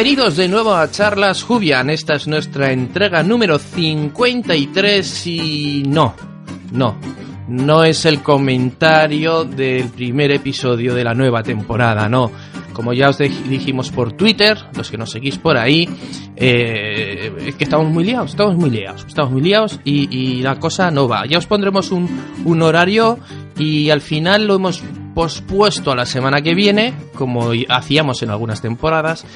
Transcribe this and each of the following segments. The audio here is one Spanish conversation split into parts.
Bienvenidos de nuevo a Charlas Jubian. Esta es nuestra entrega número 53 y no, no, no es el comentario del primer episodio de la nueva temporada, no. Como ya os dijimos por Twitter, los que nos seguís por ahí, eh, es que estamos muy liados, estamos muy liados, estamos muy liados y, la cosa no va. Ya os pondremos un horario y al final lo hemos pospuesto a la semana que viene, como hacíamos en algunas temporadas.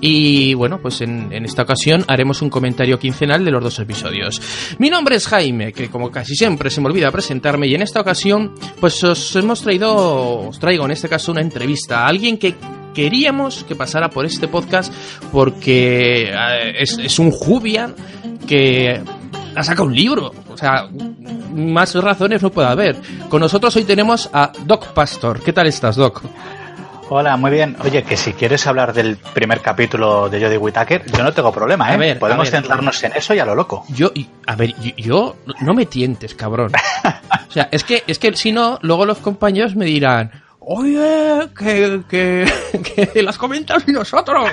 Y bueno, pues en, en, esta ocasión haremos un comentario quincenal de los dos episodios. Mi nombre es Jaime, que como casi siempre se me olvida presentarme, y en esta ocasión, pues os hemos traído, os traigo en este caso una entrevista a alguien que queríamos que pasara por este podcast porque eh, es, un Jubian que ha sacado un libro. O sea, más razones no puede haber. Con nosotros hoy tenemos a Doc Pastor. ¿Qué tal estás, Doc? Hola, muy bien. Oye, que si quieres hablar del primer capítulo de Jodie Whittaker, yo no tengo problema, ¿eh? A ver, Podemos a ver, centrarnos en eso y a lo loco. Yo, a ver, yo, yo no me tientes, cabrón. O sea, es que, es que si no, luego los compañeros me dirán, oye, que, que, que las comentas y nosotros.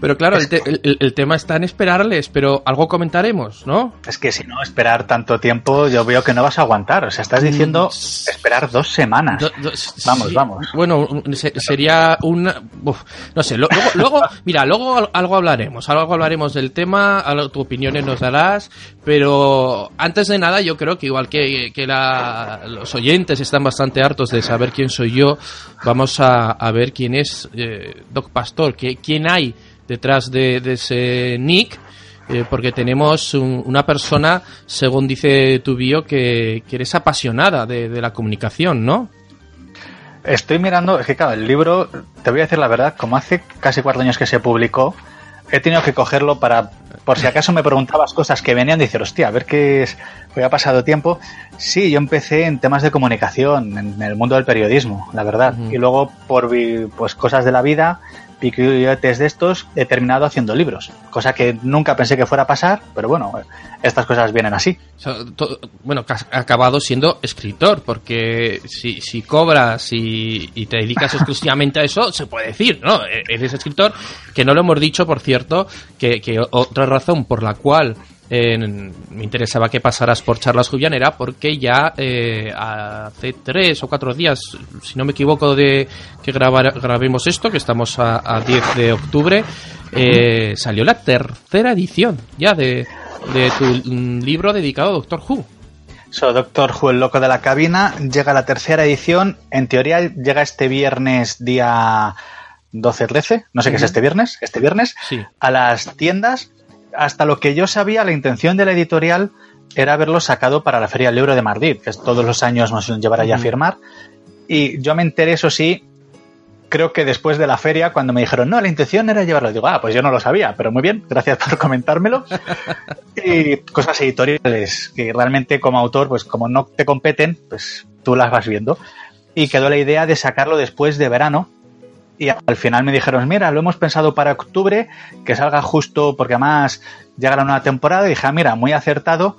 Pero claro, el, te, el, el, tema está en esperarles, pero algo comentaremos, ¿no? Es que si no esperar tanto tiempo, yo veo que no vas a aguantar. O sea, estás diciendo esperar dos semanas. Do, do, vamos, sí, vamos. Bueno, se, sería una... Uf, no sé, luego, luego, mira, luego algo hablaremos, algo hablaremos del tema, tu opiniones nos darás, pero antes de nada yo creo que igual que, que la, los oyentes están bastante hartos de saber quién soy yo, vamos a, a ver quién es eh, Doc Pastor, quién hay detrás de, de ese nick, eh, porque tenemos un, una persona, según dice tu bio, que, que eres apasionada de, de, la comunicación, ¿no? Estoy mirando, es que claro, el libro, te voy a decir la verdad, como hace casi cuatro años que se publicó, he tenido que cogerlo para, por si acaso me preguntabas cosas que venían, decir, hostia, a ver qué es, hoy ha pasado tiempo. Sí, yo empecé en temas de comunicación, en el mundo del periodismo, la verdad. Uh -huh. Y luego, por pues, cosas de la vida, piquetes de estos, he terminado haciendo libros. Cosa que nunca pensé que fuera a pasar, pero bueno, estas cosas vienen así. O sea, bueno, has acabado siendo escritor, porque si, si cobras y, y, te dedicas exclusivamente a eso, se puede decir, ¿no? E-, Eres escritor, que no lo hemos dicho, por cierto, que, que otra razón por la cual eh, me interesaba que pasaras por Charlas Julián era porque ya eh, hace tres o cuatro días, si no me equivoco, de que grabar, grabemos esto, que estamos a, a 10 de octubre, eh, salió la tercera edición ya de, de tu libro dedicado a Doctor Who. So, Doctor Who, el loco de la cabina, llega la tercera edición. En teoría llega este viernes día 12-13, no sé uh -huh. qué es este viernes, este viernes, sí. a las tiendas hasta lo que yo sabía, la intención de la editorial era haberlo sacado para la Feria del Libro de Madrid, que todos los años nos llevará ya a firmar. Y yo me enteré, eso sí, creo que después de la feria, cuando me dijeron, no, la intención era llevarlo, digo, ah, pues yo no lo sabía, pero muy bien, gracias por comentármelo. y cosas editoriales que realmente como autor, pues como no te competen, pues tú las vas viendo. Y quedó la idea de sacarlo después de verano, y al final me dijeron, mira, lo hemos pensado para octubre, que salga justo porque además llega la nueva temporada. Y dije, ah, mira, muy acertado.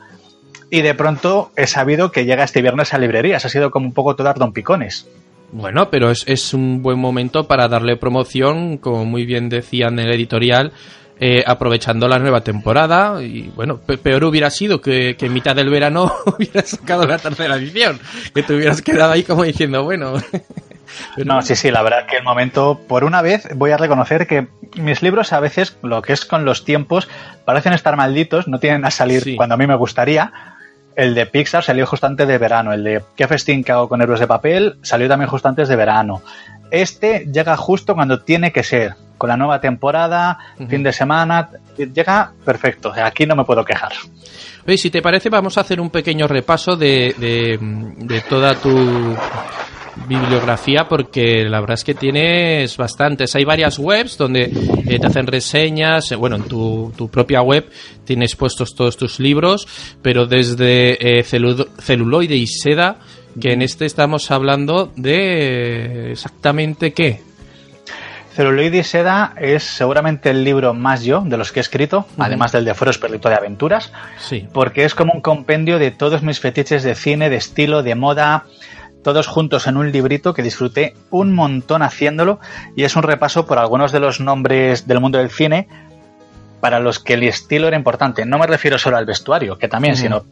Y de pronto he sabido que llega este viernes a librerías. Ha sido como un poco todo don picones. Bueno, pero es, es, un buen momento para darle promoción, como muy bien decían en el editorial, eh, aprovechando la nueva temporada. Y bueno, pe peor hubiera sido que, que, en mitad del verano hubieras sacado la tercera edición, que te hubieras quedado ahí como diciendo, bueno. Pero... No, sí, sí, la verdad que el momento, por una vez, voy a reconocer que mis libros a veces, lo que es con los tiempos, parecen estar malditos, no tienen a salir sí. cuando a mí me gustaría. El de Pixar salió justo antes de verano. El de ¿Qué festín que hago con héroes de papel? salió también justo antes de verano. Este llega justo cuando tiene que ser, con la nueva temporada, uh -huh. fin de semana, llega perfecto. Aquí no me puedo quejar. Oye, si te parece, vamos a hacer un pequeño repaso de, de, de toda tu bibliografía porque la verdad es que tienes bastantes. Hay varias webs donde eh, te hacen reseñas. Eh, bueno, en tu, tu, propia web tienes puestos todos tus libros, pero desde eh, celu celuloide y seda, que en este estamos hablando de exactamente qué. Celuloide y Seda es seguramente el libro más yo de los que he escrito, uh -huh. además del de Fueros Perlito de Aventuras, sí. porque es como un compendio de todos mis fetiches de cine, de estilo, de moda, todos juntos en un librito que disfruté un montón haciéndolo y es un repaso por algunos de los nombres del mundo del cine para los que el estilo era importante. No me refiero solo al vestuario, que también, sino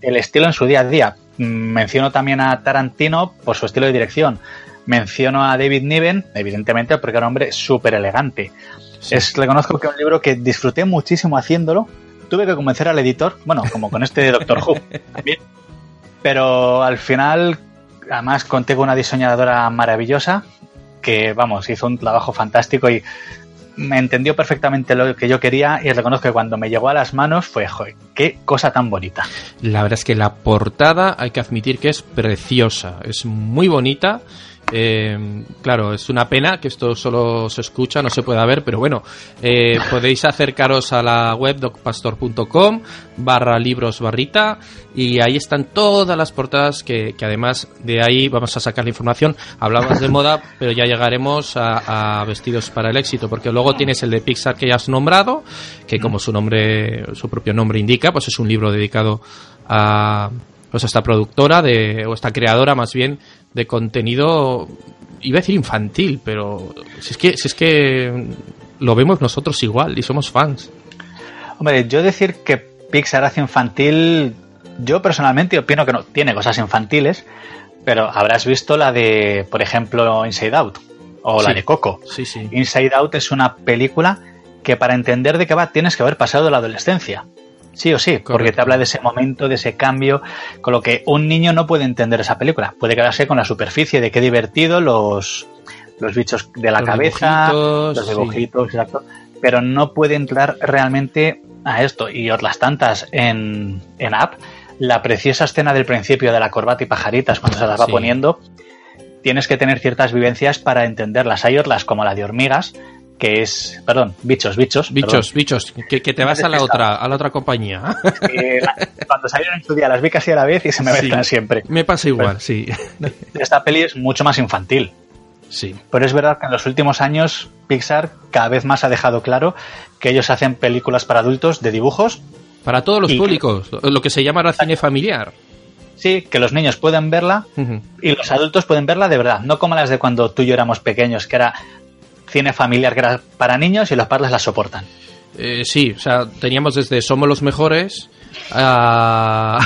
el estilo en su día a día. Menciono también a Tarantino por su estilo de dirección. Menciono a David Niven, evidentemente, porque era un hombre súper elegante. Es, reconozco que es un libro que disfruté muchísimo haciéndolo. Tuve que convencer al editor, bueno, como con este Doctor Who también. Pero al final, además conté con una diseñadora maravillosa que, vamos, hizo un trabajo fantástico y me entendió perfectamente lo que yo quería y reconozco que cuando me llegó a las manos fue, joder, qué cosa tan bonita. La verdad es que la portada hay que admitir que es preciosa, es muy bonita eh, claro, es una pena que esto solo se escucha, no se pueda ver, pero bueno, eh, podéis acercaros a la web docpastor.com barra libros barrita y ahí están todas las portadas que, además de ahí vamos a sacar la información. Hablamos de moda, pero ya llegaremos a, Vestidos para el éxito, porque luego tienes el de Pixar que ya has nombrado, que como su nombre, su propio nombre indica, pues es un libro dedicado a pues esta productora de, o esta creadora más bien de contenido, iba a decir infantil, pero si es que, si es que lo vemos nosotros igual y somos fans. Hombre, yo decir que Pixar hace infantil, yo personalmente opino que no tiene cosas infantiles, pero habrás visto la de, por ejemplo, Inside Out o la de Coco. Sí, sí. Inside Out es una película que para entender de qué va tienes que haber pasado la adolescencia. Sí o sí, porque te habla de ese momento, de ese cambio, con lo que un niño no puede entender esa película. Puede quedarse con la superficie de qué divertido los, los bichos de la cabeza, los dibujitos, exacto, pero no puede entrar realmente a esto. Y otras tantas en, en App, la preciosa escena del principio de la corbata y pajaritas cuando se las va poniendo, tienes que tener ciertas vivencias para entenderlas. Hay otras como la de hormigas, que es, perdón, bichos, bichos. Bichos, bichos, que, te vas a la otra, a la otra compañía. cuando salieron en su día las vi casi a la vez y se me mezclan siempre. Me pasa igual, pues, sí. Esta peli es mucho más infantil. Sí. Pero es verdad que en los últimos años Pixar cada vez más ha dejado claro que ellos hacen películas para adultos de dibujos. Para todos los públicos, lo que se llama cine familiar. Sí, que los niños pueden verla y los adultos pueden verla de verdad, no como las de cuando tú y yo éramos pequeños, que era cine familiar para niños y los padres la soportan. Eh, sí, o sea, teníamos desde Somos los Mejores a,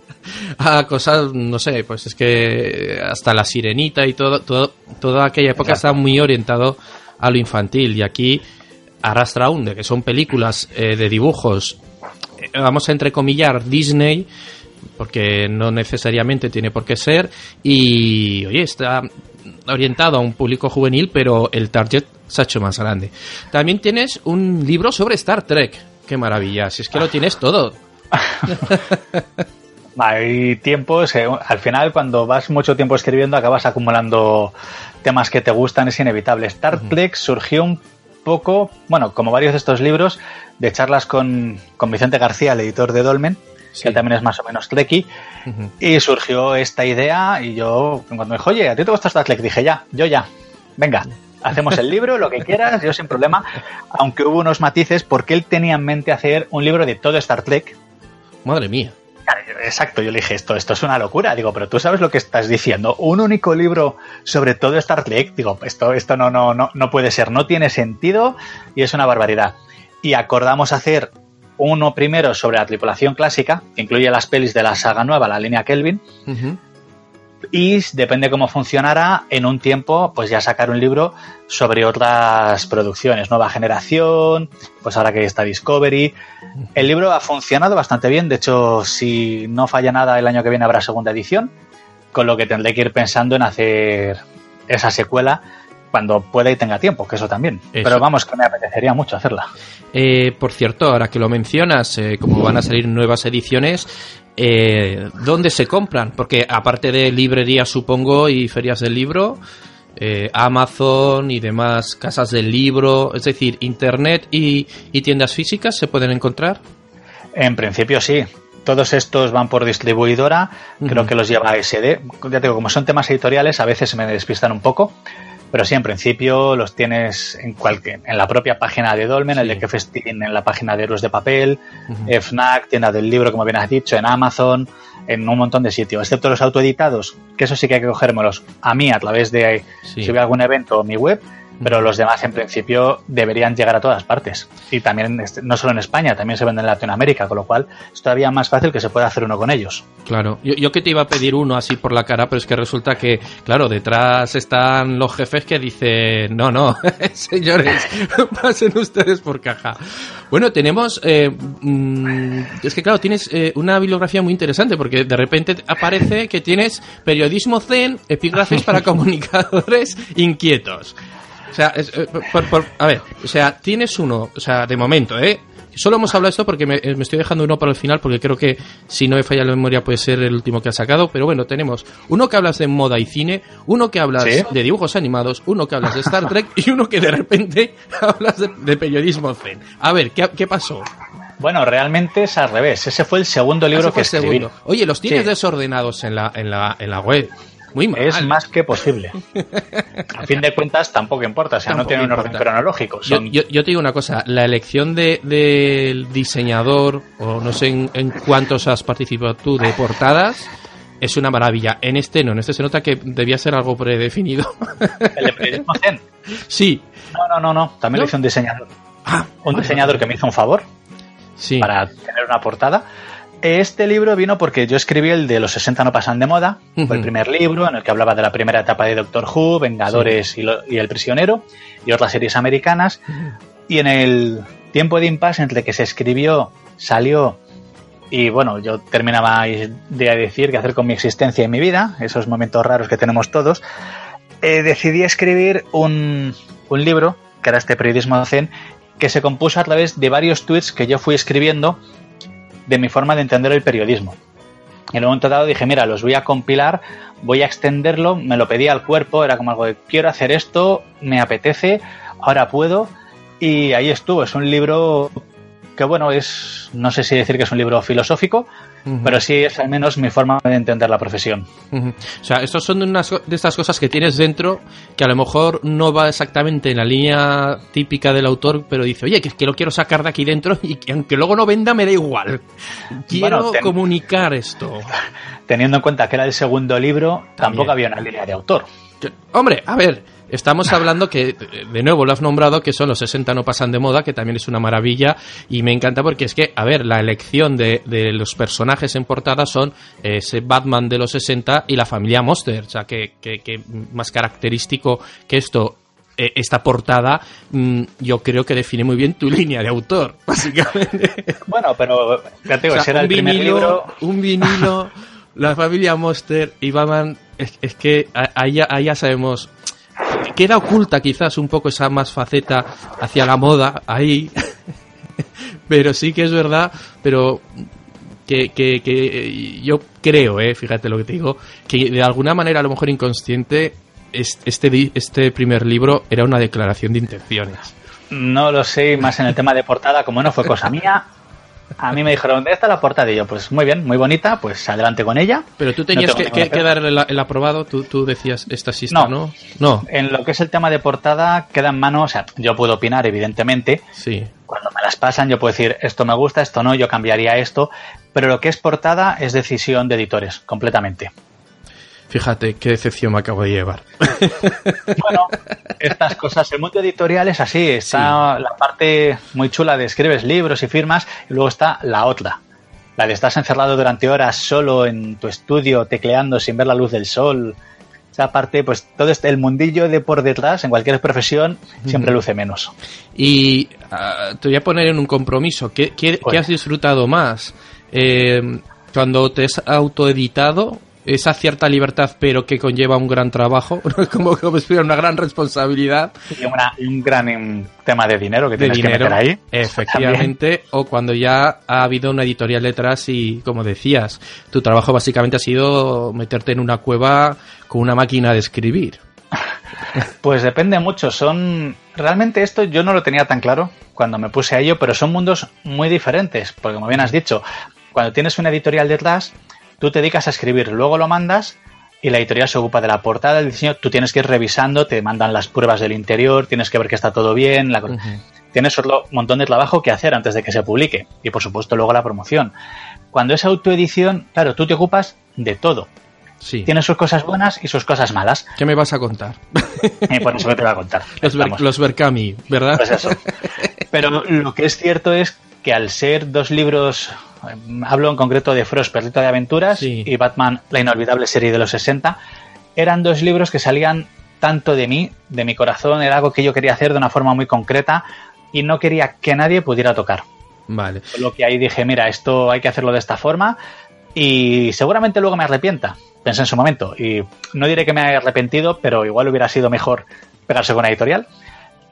a cosas, no sé, pues es que hasta La Sirenita y todo, todo toda aquella época estaba muy orientado a lo infantil y aquí arrastra aún de que son películas eh, de dibujos, eh, vamos a entrecomillar Disney, porque no necesariamente tiene por qué ser, y oye, está orientado a un público juvenil, pero el target se ha hecho más grande. También tienes un libro sobre Star Trek. Qué maravilla, si es que lo tienes todo. Hay tiempos, al final cuando vas mucho tiempo escribiendo acabas acumulando temas que te gustan, es inevitable. Star Trek surgió un poco, bueno, como varios de estos libros, de charlas con, con Vicente García, el editor de Dolmen, que él también es más o menos trekkie, y surgió esta idea y yo, cuando me dijo, oye, ¿a ti te gusta Star Trek? Dije, ya, yo ya, venga, hacemos el libro, lo que quieras, yo sin problema, aunque hubo unos matices porque él tenía en mente hacer un libro de todo Star Trek. Madre mía. Exacto, yo le dije, esto, esto es una locura. Digo, pero tú sabes lo que estás diciendo. Un único libro sobre todo Star Trek. Digo, esto, esto no, no, no, no puede ser, no tiene sentido y es una barbaridad. Y acordamos hacer uno primero sobre la tripulación clásica, que incluye las pelis de la saga nueva, la línea Kelvin. Y depende cómo funcionara, en un tiempo, pues ya sacar un libro sobre otras producciones, nueva generación, pues ahora que está Discovery. El libro ha funcionado bastante bien, de hecho, si no falla nada, el año que viene habrá segunda edición, con lo que tendré que ir pensando en hacer esa secuela cuando pueda y tenga tiempo, que eso también. Pero vamos, que me apetecería mucho hacerla. Eh, por cierto, ahora que lo mencionas, eh, como van a salir nuevas ediciones, eh, ¿dónde se compran? Porque aparte de librerías, supongo, y ferias del libro, eh, Amazon y demás casas del libro, es decir, Internet y, tiendas físicas, ¿se pueden encontrar? En principio sí. Todos estos van por distribuidora, creo que los lleva SD. Ya digo, como son temas editoriales, a veces me despistan un poco, pero sí, en principio los tienes en cualquier, en la propia página de Dolmen, el de Kefestin en la página de Héroes de Papel, FNAC, tienda del libro, como bien has dicho, en Amazon, en un montón de sitios, excepto los autoeditados, que eso sí que hay que cogérmelos a mí a través de Sí. si algún evento o mi web, pero los demás en principio deberían llegar a todas partes. Y también, este, no solo en España, también se venden en Latinoamérica, con lo cual es todavía más fácil que se pueda hacer uno con ellos. Claro, yo, yo que te iba a pedir uno así por la cara, pero es que resulta que, claro, detrás están los jefes que dicen, no, no, señores, pasen ustedes por caja. Bueno, tenemos, eh, mm, es que claro, tienes eh, una bibliografía muy interesante porque de repente aparece que tienes periodismo zen, epígrafes para comunicadores inquietos. O sea, es, eh, por- por- a ver, o sea, tienes uno, o sea, de momento, ¿eh? Solo hemos hablado de esto porque me, eh, me estoy dejando uno para el final porque creo que si no me falla la memoria puede ser el último que ha sacado. Pero bueno, tenemos uno que hablas de moda y cine, uno que hablas ¿Sí? de dibujos animados, uno que hablas de Star Trek y uno que de repente hablas de, de periodismo zen. A ver, ¿qué, qué pasó? Bueno, realmente es al revés. Ese fue el segundo libro que escribí. segundo. Oye, los tienes Sí. desordenados en la, en la, en la web. Muy mal. Es más que posible. A fin de cuentas, tampoco importa. O sea, Tampoco no tiene un orden cronológico. Yo, Son yo- yo te digo una cosa, la elección de- del diseñador, o no sé en, en cuántos has participado tú, de portadas, es una maravilla. En este no, en este se nota que debía ser algo predefinido. el de periodismo sí. No, no, no, no. También ¿No? lo hizo un diseñador. Ah, Un diseñador que me hizo un favor sí. para tener una portada. Este libro vino porque yo escribí el de los 60 no pasan de moda, fue el primer libro en el que hablaba de la primera etapa de Doctor Who, Vengadores y, lo- y El Prisionero y otras series americanas. Y en el tiempo de impasse entre que se escribió, salió y bueno, yo terminaba de decir qué hacer con mi existencia y mi vida, esos momentos raros que tenemos todos, eh, decidí escribir un, un libro, que era este periodismo zen, que se compuso a través de varios tweets que yo fui escribiendo de mi forma de entender el periodismo. En un momento dado dije, mira, los voy a compilar, voy a extenderlo, me lo pedí al cuerpo, era como algo de, quiero hacer esto, me apetece, ahora puedo, y ahí estuvo. Es un libro que, bueno, es, no sé si decir que es un libro filosófico, pero sí es al menos mi forma de entender la profesión. O sea, estos son de, unas, de estas cosas que tienes dentro que a lo mejor no va exactamente en la línea típica del autor, pero dice, oye, que, que lo quiero sacar de aquí dentro y que aunque luego no venda me da igual. Quiero Bueno, ten- comunicar esto. Teniendo en cuenta que era el segundo libro, tampoco había una línea de autor. Hombre, a ver, estamos hablando que, de nuevo lo has nombrado, que son los 60 no pasan de moda, que también es una maravilla, y me encanta porque es que, a ver, la elección de, de los personajes en portada son ese Batman de los 60 y la familia Monster, o sea, que, que- que más característico que esto. eh, Esta portada, mm, yo creo que define muy bien tu línea de autor, básicamente. Bueno, pero ya te digo, O sea, era un el primer vinilo, libro. un vinilo, la familia Monster y Batman, es, es que a- ahí ya, ahí ya sabemos. Queda oculta quizás un poco esa más faceta hacia la moda ahí, pero sí que es verdad, pero que, que, que yo creo, eh, fíjate lo que te digo, que de alguna manera a lo mejor inconsciente es- este, este primer libro era una declaración de intenciones. No lo sé, más en el tema de portada, como no fue cosa mía. A mí me dijeron, ¿dónde está la portada? Y yo, pues muy bien, muy bonita, pues adelante con ella. Pero tú tenías que, que- que pega. dar el, el aprobado, tú, tú decías, esta sí está, No. ¿no? No, En lo que es el tema de portada, queda en mano, o sea, yo puedo opinar, evidentemente. sí. Cuando me las pasan, yo puedo decir, esto me gusta, esto no, yo cambiaría esto. Pero lo que es portada es decisión de editores, completamente. Fíjate qué decepción me acabo de llevar. Bueno, estas cosas, el mundo editorial es así, está la parte muy chula de escribes libros y firmas y luego está la otra, la de estás encerrado durante horas solo en tu estudio tecleando sin ver la luz del sol. Esa parte, pues todo este, el mundillo de por detrás en cualquier profesión siempre luce menos. Y ah, te voy a poner en un compromiso. ¿Qué, qué- qué Oye. has disfrutado más? Eh, cuando te has autoeditado, esa cierta libertad, pero que conlleva un gran trabajo, como, como una gran responsabilidad Y, una- y un gran em, tema de dinero que de tienes dinero, que meter ahí. efectivamente, o cuando ya ha habido una editorial detrás y, como decías, tu trabajo básicamente ha sido meterte en una cueva con una máquina de escribir. Pues depende mucho. Son realmente esto yo no lo tenía tan claro cuando me puse a ello, pero son mundos muy diferentes. Porque como bien has dicho, cuando tienes una editorial detrás, tú te dedicas a escribir, luego lo mandas y la editorial se ocupa de la portada, del diseño. Tú tienes que ir revisando, te mandan las pruebas del interior, tienes que ver que está todo bien. la- Tienes otro montón de trabajo que hacer antes de que se publique y por supuesto luego la promoción. cuando es autoedición, claro, tú te ocupas de todo. Sí. Tiene sus cosas buenas y sus cosas malas. ¿Qué me vas a contar? Eh, por eso te voy a contar. Los, los Berkami, ¿verdad? Pues eso. Pero lo que es cierto es que al ser dos libros, hablo en concreto de Frost, Perrito de Aventuras, Sí. y Batman, la inolvidable serie de los 60, eran dos libros que salían tanto de mí, de mi corazón, era algo que yo quería hacer de una forma muy concreta y no quería que nadie pudiera tocar. Vale. Por lo que ahí dije, mira, esto hay que hacerlo de esta forma y seguramente luego me arrepienta, pensé en su momento. Y no diré que me haya arrepentido, pero igual hubiera sido mejor pegarse con una editorial.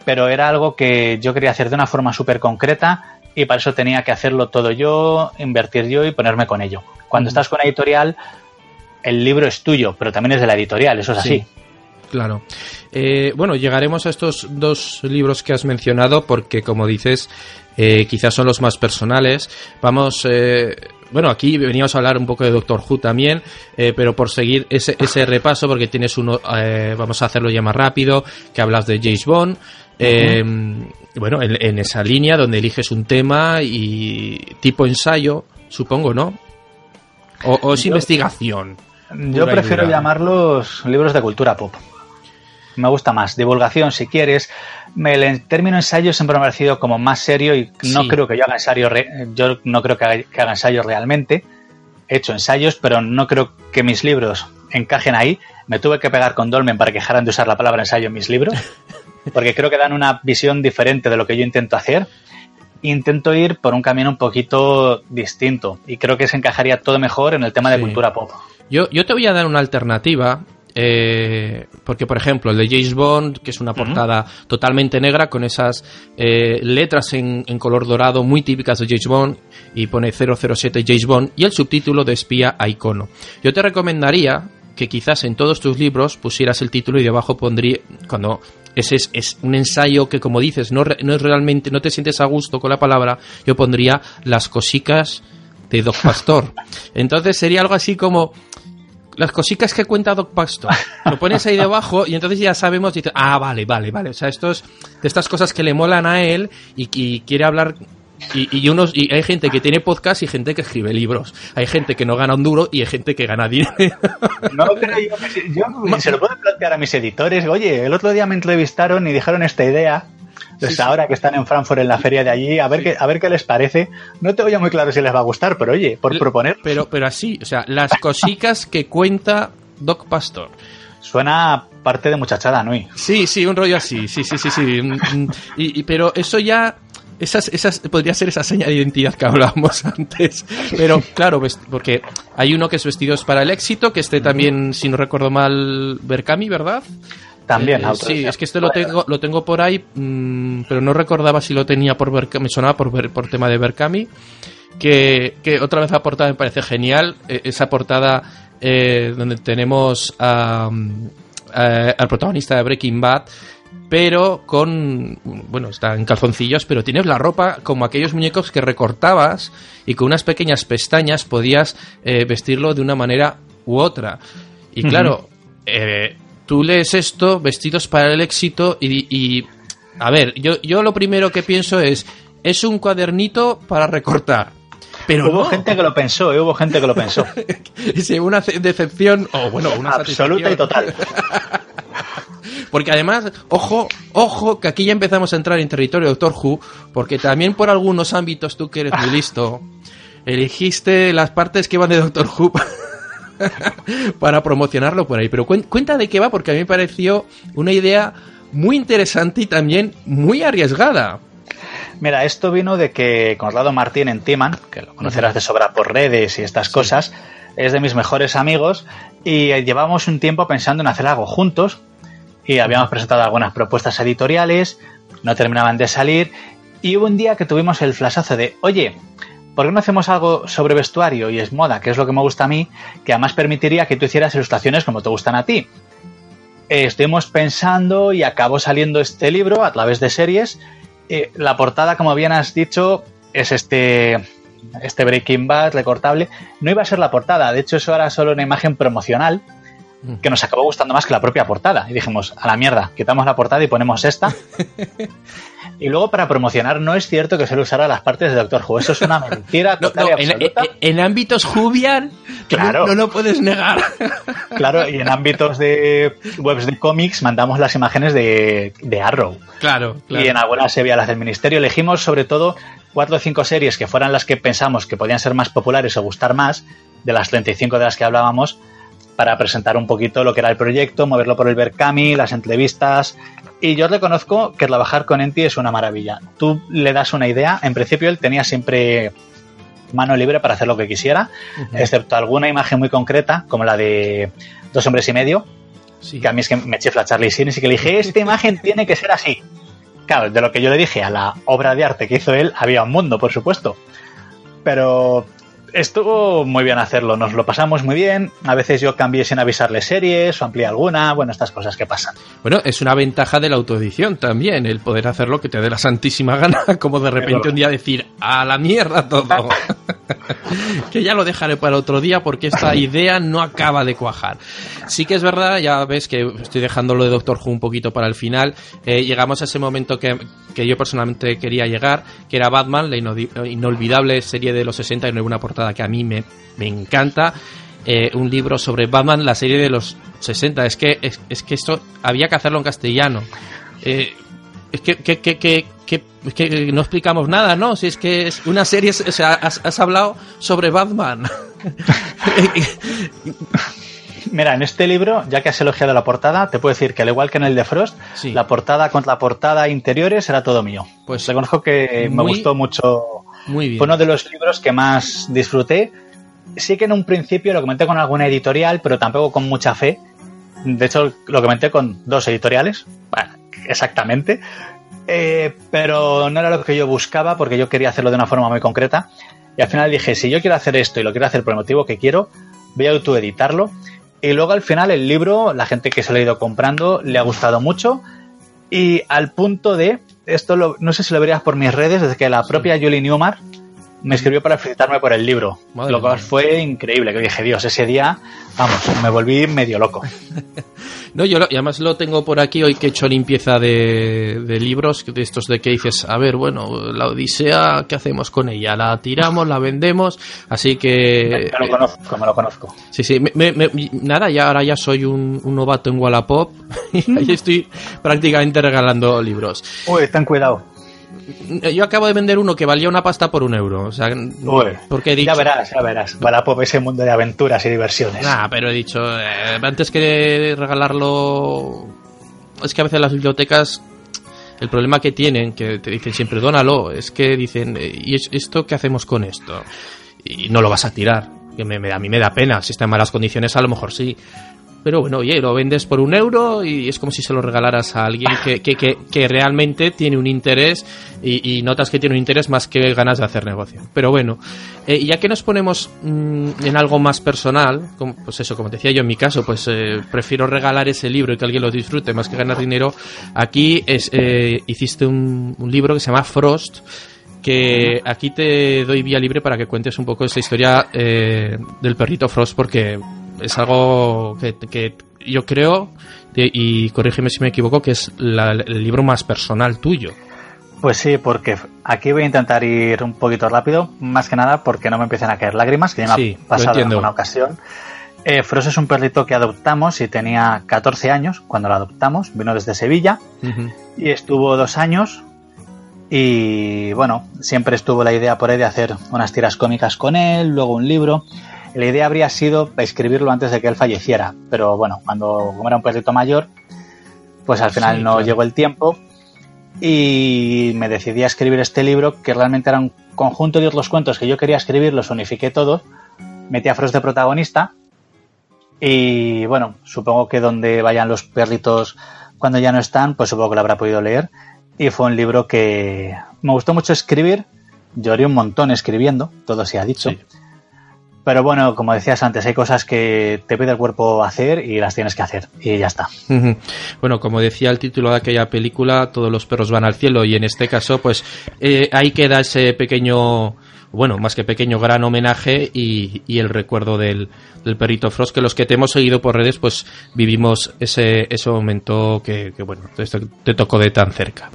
Pero era algo que yo quería hacer de una forma súper concreta y para eso tenía que hacerlo todo yo, invertir yo y ponerme con ello. Cuando estás con una editorial, el libro es tuyo, pero también es de la editorial, eso es Sí. así. Claro. Eh, bueno, llegaremos a estos dos libros que has mencionado porque, como dices, eh, quizás son los más personales. Vamos, eh, bueno, aquí veníamos a hablar un poco de Doctor Who también, eh, pero por seguir ese, ese repaso, porque tienes uno, eh, vamos a hacerlo ya más rápido, que hablas de James Bond. Eh, Bueno, en, en esa línea donde eliges un tema y tipo ensayo, supongo, ¿no? O, o es Yo- investigación. Yo prefiero llamarlos libros de cultura pop. Me gusta más. Divulgación, si quieres. Me- El término ensayo siempre me ha parecido como más serio y no Sí. creo que yo haga ensayo. re- Yo no creo que haga, que haga ensayos realmente. He hecho ensayos, pero no creo que mis libros encajen ahí. Me tuve que pegar con Dolmen para que dejaran de usar la palabra ensayo en mis libros, porque creo que dan una visión diferente de lo que yo intento hacer. Intento ir por un camino un poquito distinto y creo que se encajaría todo mejor en el tema de Sí. cultura pop. Yo, yo te voy a dar una alternativa. eh, porque, por ejemplo, el de James Bond, que es una portada totalmente negra con esas eh, letras en, en color dorado muy típicas de James Bond y pone 007 James Bond y el subtítulo de espía a icono. Yo te recomendaría que quizás en todos tus libros pusieras el título y debajo pondría, cuando ese es, es un ensayo que, como dices, no, no es realmente, no te sientes a gusto con la palabra, yo pondría las cosicas de Doc Pastor. Entonces sería algo así como las cositas que cuenta Doc Pastor. Lo pones ahí debajo y entonces ya sabemos, ah, vale, vale, vale. O sea, esto es de estas cosas que le molan a él y, y quiere hablar. Y, y unos y hay gente que tiene podcast y gente que escribe libros. Hay gente que no gana un duro y hay gente que gana dinero. No creo yo, que sí. yo se lo puedo plantear a mis editores. Oye, el otro día me entrevistaron y dijeron esta idea. Pues ahora que están en Frankfurt en la feria de allí, a ver qué, a ver qué les parece. No tengo yo muy claro si les va a gustar, pero oye, por proponer, Pero, pero así, o sea, las cositas que cuenta Doc Pastor. suena parte de muchachada, Nui. Sí, sí, un rollo así, sí, sí, sí, sí. Mm, mm, Y, y- pero eso ya, esas, esas, podría ser esa seña de identidad que hablábamos antes. Pero claro, porque hay uno que es vestidos para el éxito, que este también, si no recuerdo mal, Berkami, ¿verdad? También, Eh. Sí, es que este lo tengo, lo tengo por ahí, mm, pero no recordaba si lo tenía por Berkami, me sonaba por, Ber- por tema de Berkami. Que, que otra vez la portada me parece genial. eh, esa portada eh, donde tenemos a, mm, a- al protagonista de Breaking Bad, pero con. Bueno, está en calzoncillos, pero tienes la ropa como aquellos muñecos que recortabas y con unas pequeñas pestañas podías eh, vestirlo de una manera u otra. Y claro, eh, tú lees esto, vestidos para el éxito, y, y, a ver, yo, yo lo primero que pienso es, es un cuadernito para recortar. Pero Hubo no. gente que lo pensó, eh, hubo gente que lo pensó. Es una ce- decepción, o bueno, una Absoluta y total. Porque además, ojo, ojo, que aquí ya empezamos a entrar en territorio Doctor Who, porque también por algunos ámbitos, tú que eres muy listo, elegiste las partes que van de Doctor Who para promocionarlo por ahí. Pero cuen- cuenta de qué va, porque a mí me pareció una idea muy interesante y también muy arriesgada. Mira, esto vino de que Conrado Martín en Timan, que lo conocerás de sobra por redes y estas cosas, es de mis mejores amigos y eh, llevamos un tiempo pensando en hacer algo juntos y habíamos presentado algunas propuestas editoriales, no terminaban de salir y hubo un día que tuvimos el flashazo de, oye, ¿por qué no hacemos algo sobre vestuario y es moda, que es lo que me gusta a mí, que además permitiría que tú hicieras ilustraciones como te gustan a ti? Eh, estuvimos pensando y acabó saliendo este libro a través de series. Eh, la portada, como bien has dicho, es este, este Breaking Bad recortable. No iba a ser la portada, de hecho eso era solo una imagen promocional que nos acabó gustando más que la propia portada. Y dijimos, a la mierda, quitamos la portada y ponemos esta. y luego para promocionar, no es cierto que se le usara las partes de Doctor Who. Eso es una mentira total y absoluta. En, ámbitos Jubian, claro. no, lo puedes negar. claro, y en ámbitos de webs de cómics mandamos las imágenes de, de Arrow. Claro, claro. Y en algunas se veía las del Ministerio. Elegimos sobre todo cuatro o cinco series que fueran las que pensamos que podían ser más populares o gustar más, de las 35 de las que hablábamos, para presentar un poquito lo que era el proyecto, moverlo por el Berkami, las entrevistas. Y yo reconozco que trabajar con Enti es una maravilla. Tú le das una idea, en principio él tenía siempre mano libre para hacer lo que quisiera, excepto alguna imagen muy concreta, como la de Dos hombres y medio, que a mí es que me chifla Charlie Sines y que le dije, esta imagen tiene que ser así. Claro, de lo que yo le dije a la obra de arte que hizo él, había un mundo, por supuesto. Pero estuvo muy bien hacerlo, nos lo pasamos muy bien. A veces yo cambié sin avisarle series o amplié alguna, bueno, estas cosas que pasan. Bueno, es una ventaja de la autoedición también, el poder hacer lo que te dé la santísima gana, como de repente un día decir, a la mierda todo. que ya lo dejaré para otro día porque esta idea no acaba de cuajar. Sí que es verdad, ya ves que estoy dejando lo de Doctor Who un poquito para el final. Eh, llegamos a ese momento que, que, yo personalmente quería llegar, que era Batman, la inolvidable serie de los 60 y una portada que a mí me, me encanta. Eh, un libro sobre Batman, la serie de los 60. Es que, es, que esto había que hacerlo en castellano. Eh, es que, que, que, que, no explicamos nada, ¿no? Si es que es una serie, o sea, has, hablado sobre Batman. Mira, en este libro, ya que has elogiado la portada, te puedo decir que al igual que en el de Frost, la portada contra la portada interiores era todo mío. Pues reconozco que me gustó mucho. Muy bien. Fue uno de los libros que más disfruté. Sí que en un principio lo comenté con alguna editorial, pero tampoco con mucha fe. De hecho, lo comenté con dos editoriales, exactamente. Eh, pero no era lo que yo buscaba porque yo quería hacerlo de una forma muy concreta. Y al final dije, si yo quiero hacer esto y lo quiero hacer por el motivo que quiero, voy a autoeditarlo. Y luego al final el libro, la gente que se lo ha ido comprando, le ha gustado mucho. Y al punto de, esto no sé si lo verías por mis redes, desde que la propia Julie Newmar me escribió para felicitarme por el libro. lo cual fue increíble, que dije, Dios, ese día, vamos, me volví medio loco. no, yo y además lo tengo por aquí hoy que he hecho limpieza de, libros, de estos de que dices, a ver, bueno, la Odisea, ¿qué hacemos con ella? ¿La tiramos, la vendemos? Así que... Me, lo conozco, me lo conozco. Sí, sí, nada, ya ahora ya soy un, novato en Wallapop y ahí estoy prácticamente regalando libros. Uy, ten cuidado. Yo acabo de vender uno que valía una pasta por un euro. O sea, porque Ya verás, ya verás. Wallapop ese mundo de aventuras y diversiones. Nah, pero he dicho, eh, antes que regalarlo. Es que a veces las bibliotecas. El problema que tienen, que te dicen siempre, dónalo, es que dicen, ¿y esto qué hacemos con esto? Y no lo vas a tirar. Que me, a mí me da pena. Si está en malas condiciones, a lo mejor sí pero bueno, oye, lo vendes por un euro y es como si se lo regalaras a alguien que, que, que, realmente tiene un interés y, notas que tiene un interés más que ganas de hacer negocio. Pero bueno, eh, ya que nos ponemos mm, en algo más personal, pues eso, como decía yo en mi caso, pues eh, prefiero regalar ese libro y que alguien lo disfrute más que ganar dinero. Aquí eh, hiciste un, un libro que se llama Frost que aquí te doy vía libre para que cuentes un poco esa historia del perrito Frost porque es algo que, yo creo, y corrígeme si me equivoco, que es el libro más personal tuyo. Pues sí, porque aquí voy a intentar ir un poquito rápido, más que nada porque no me empiecen a caer lágrimas, que ya me ha pasado en una ocasión. Eh, Frost es un perrito que adoptamos y tenía 14 años cuando lo adoptamos, vino desde Sevilla y estuvo dos años y bueno, siempre estuvo la idea por ahí de hacer unas tiras cómicas con él, luego un libro la idea habría sido escribirlo antes de que él falleciera, pero bueno, cuando era un perrito mayor, pues al final no llegó el tiempo y me decidí a escribir este libro que realmente era un conjunto de otros cuentos que yo quería escribir, los unifiqué todos, metí a Frost de protagonista y bueno, supongo que donde vayan los perritos cuando ya no están, pues supongo que lo habrá podido leer. Y fue un libro que me gustó mucho escribir, lloré un montón escribiendo, todo se ha dicho. Pero bueno, como decías antes, hay cosas que te pide el cuerpo hacer y las tienes que hacer. Y ya está. Bueno, como decía el título de aquella película, todos los perros van al cielo. Y en este caso, pues eh, ahí queda ese pequeño bueno, más que pequeño, gran homenaje y, y el recuerdo del, del, perrito Frost, que los que te hemos seguido por redes, pues vivimos ese, ese momento que, que bueno, te, te, tocó de tan cerca.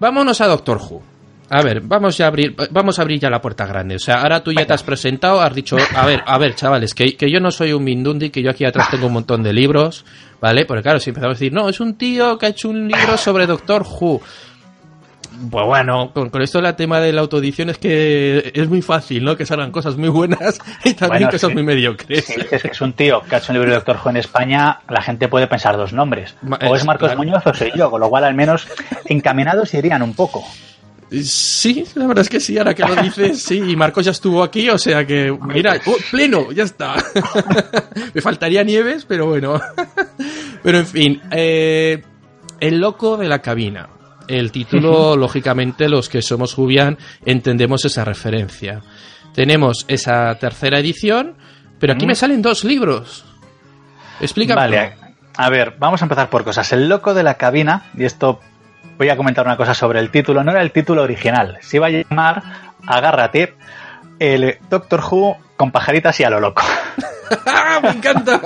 Vámonos a Doctor Who. A ver, vamos a abrir, vamos a abrir ya la puerta grande. O sea, ahora tú ya te has presentado, has dicho, a ver, a ver, chavales, que, que yo no soy un Mindundi, que yo aquí atrás tengo un montón de libros, ¿vale? Porque claro, si empezamos a decir, no, es un tío que ha hecho un libro sobre Doctor Who. Pues bueno, con, con esto el tema de la autoedición es que es muy fácil, ¿no? Que salgan cosas muy buenas y también bueno, cosas sí. muy mediocres. Si dices que es un tío que ha hecho un libro de Doctor Who en España, la gente puede pensar dos nombres. O es Marcos claro. Muñoz o soy yo, con lo cual al menos encaminados irían un poco. Sí, la verdad es que sí, ahora que lo dices, sí, y Marcos ya estuvo aquí, o sea que, mira, oh, pleno, ya está. Me faltaría Nieves, pero bueno. pero en fin, eh, El loco de la cabina. El título, lógicamente, los que somos Jubian entendemos esa referencia. Tenemos esa tercera edición, pero aquí mm. me salen dos libros. Explícame. Vale, a ver, vamos a empezar por cosas. El loco de la cabina, y esto voy a comentar una cosa sobre el título. No era el título original. Se iba a llamar, agárrate, el Doctor Who con pajaritas y a lo loco. ¡Me encanta!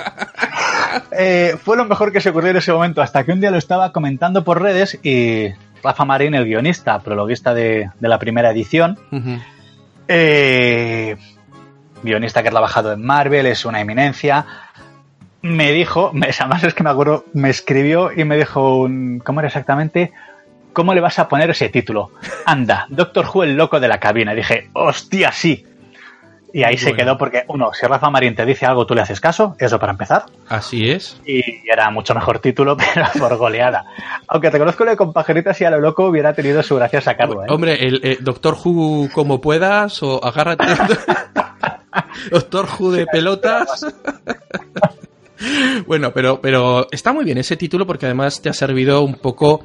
eh, fue lo mejor que se ocurrió en ese momento, hasta que un día lo estaba comentando por redes y Rafa Marín, el guionista, prologuista de, de la primera edición, uh -huh. eh, guionista que ha trabajado en Marvel, es una eminencia, me dijo, además es que me acuerdo, me escribió y me dijo, un, ¿cómo era exactamente? ¿Cómo le vas a poner ese título? Anda, Doctor Who el loco de la cabina. Y dije, hostia, sí. Y ahí bueno. se quedó porque, uno, si Rafa Marín te dice algo, tú le haces caso, eso para empezar. Así es. Y era mucho mejor título, pero por goleada. Aunque te conozco lo de con pajaritas y a lo loco hubiera tenido su gracia sacarlo. ¿eh? Hombre, el eh, Doctor Who como puedas o agárrate. Doctor Who de pelotas. bueno, pero, pero está muy bien ese título porque además te ha servido un poco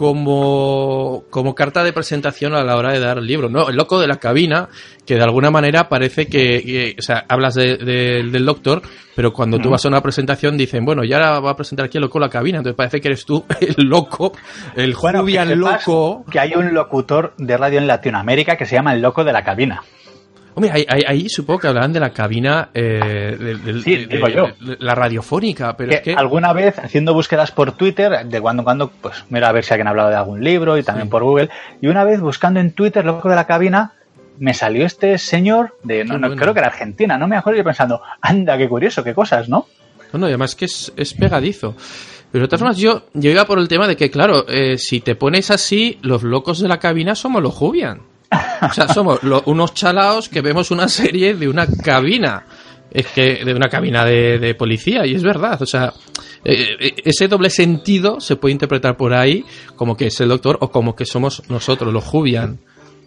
como, como carta de presentación a la hora de dar el libro, ¿no? El loco de la cabina, que de alguna manera parece que, que o sea, hablas de, de, del doctor, pero cuando tú vas a una presentación dicen, bueno, ya va a presentar aquí el loco de la cabina, entonces parece que eres tú el loco, el bueno, que loco. Que hay un locutor de radio en Latinoamérica que se llama el loco de la cabina. Hombre, ahí, ahí, ahí, supongo que hablaban de la cabina, eh, de, de, sí, de, digo yo. la radiofónica, pero que es que... Alguna vez, haciendo búsquedas por Twitter, de cuando en cuando, pues mira a ver si alguien ha hablado de algún libro y también sí. por Google, y una vez buscando en Twitter, loco de la cabina, me salió este señor de, no, no bueno. creo que era Argentina, no me acuerdo, y pensando, anda, qué curioso, qué cosas, ¿no? No, no, además que es, es pegadizo. Pero de todas formas, yo, yo iba por el tema de que, claro, eh, si te pones así, los locos de la cabina somos los Jubian. O sea, somos lo, unos chalaos que vemos una serie de una cabina. Es que de una cabina de, de policía, y es verdad. O sea, eh, ese doble sentido se puede interpretar por ahí como que es el doctor o como que somos nosotros, los Jubian.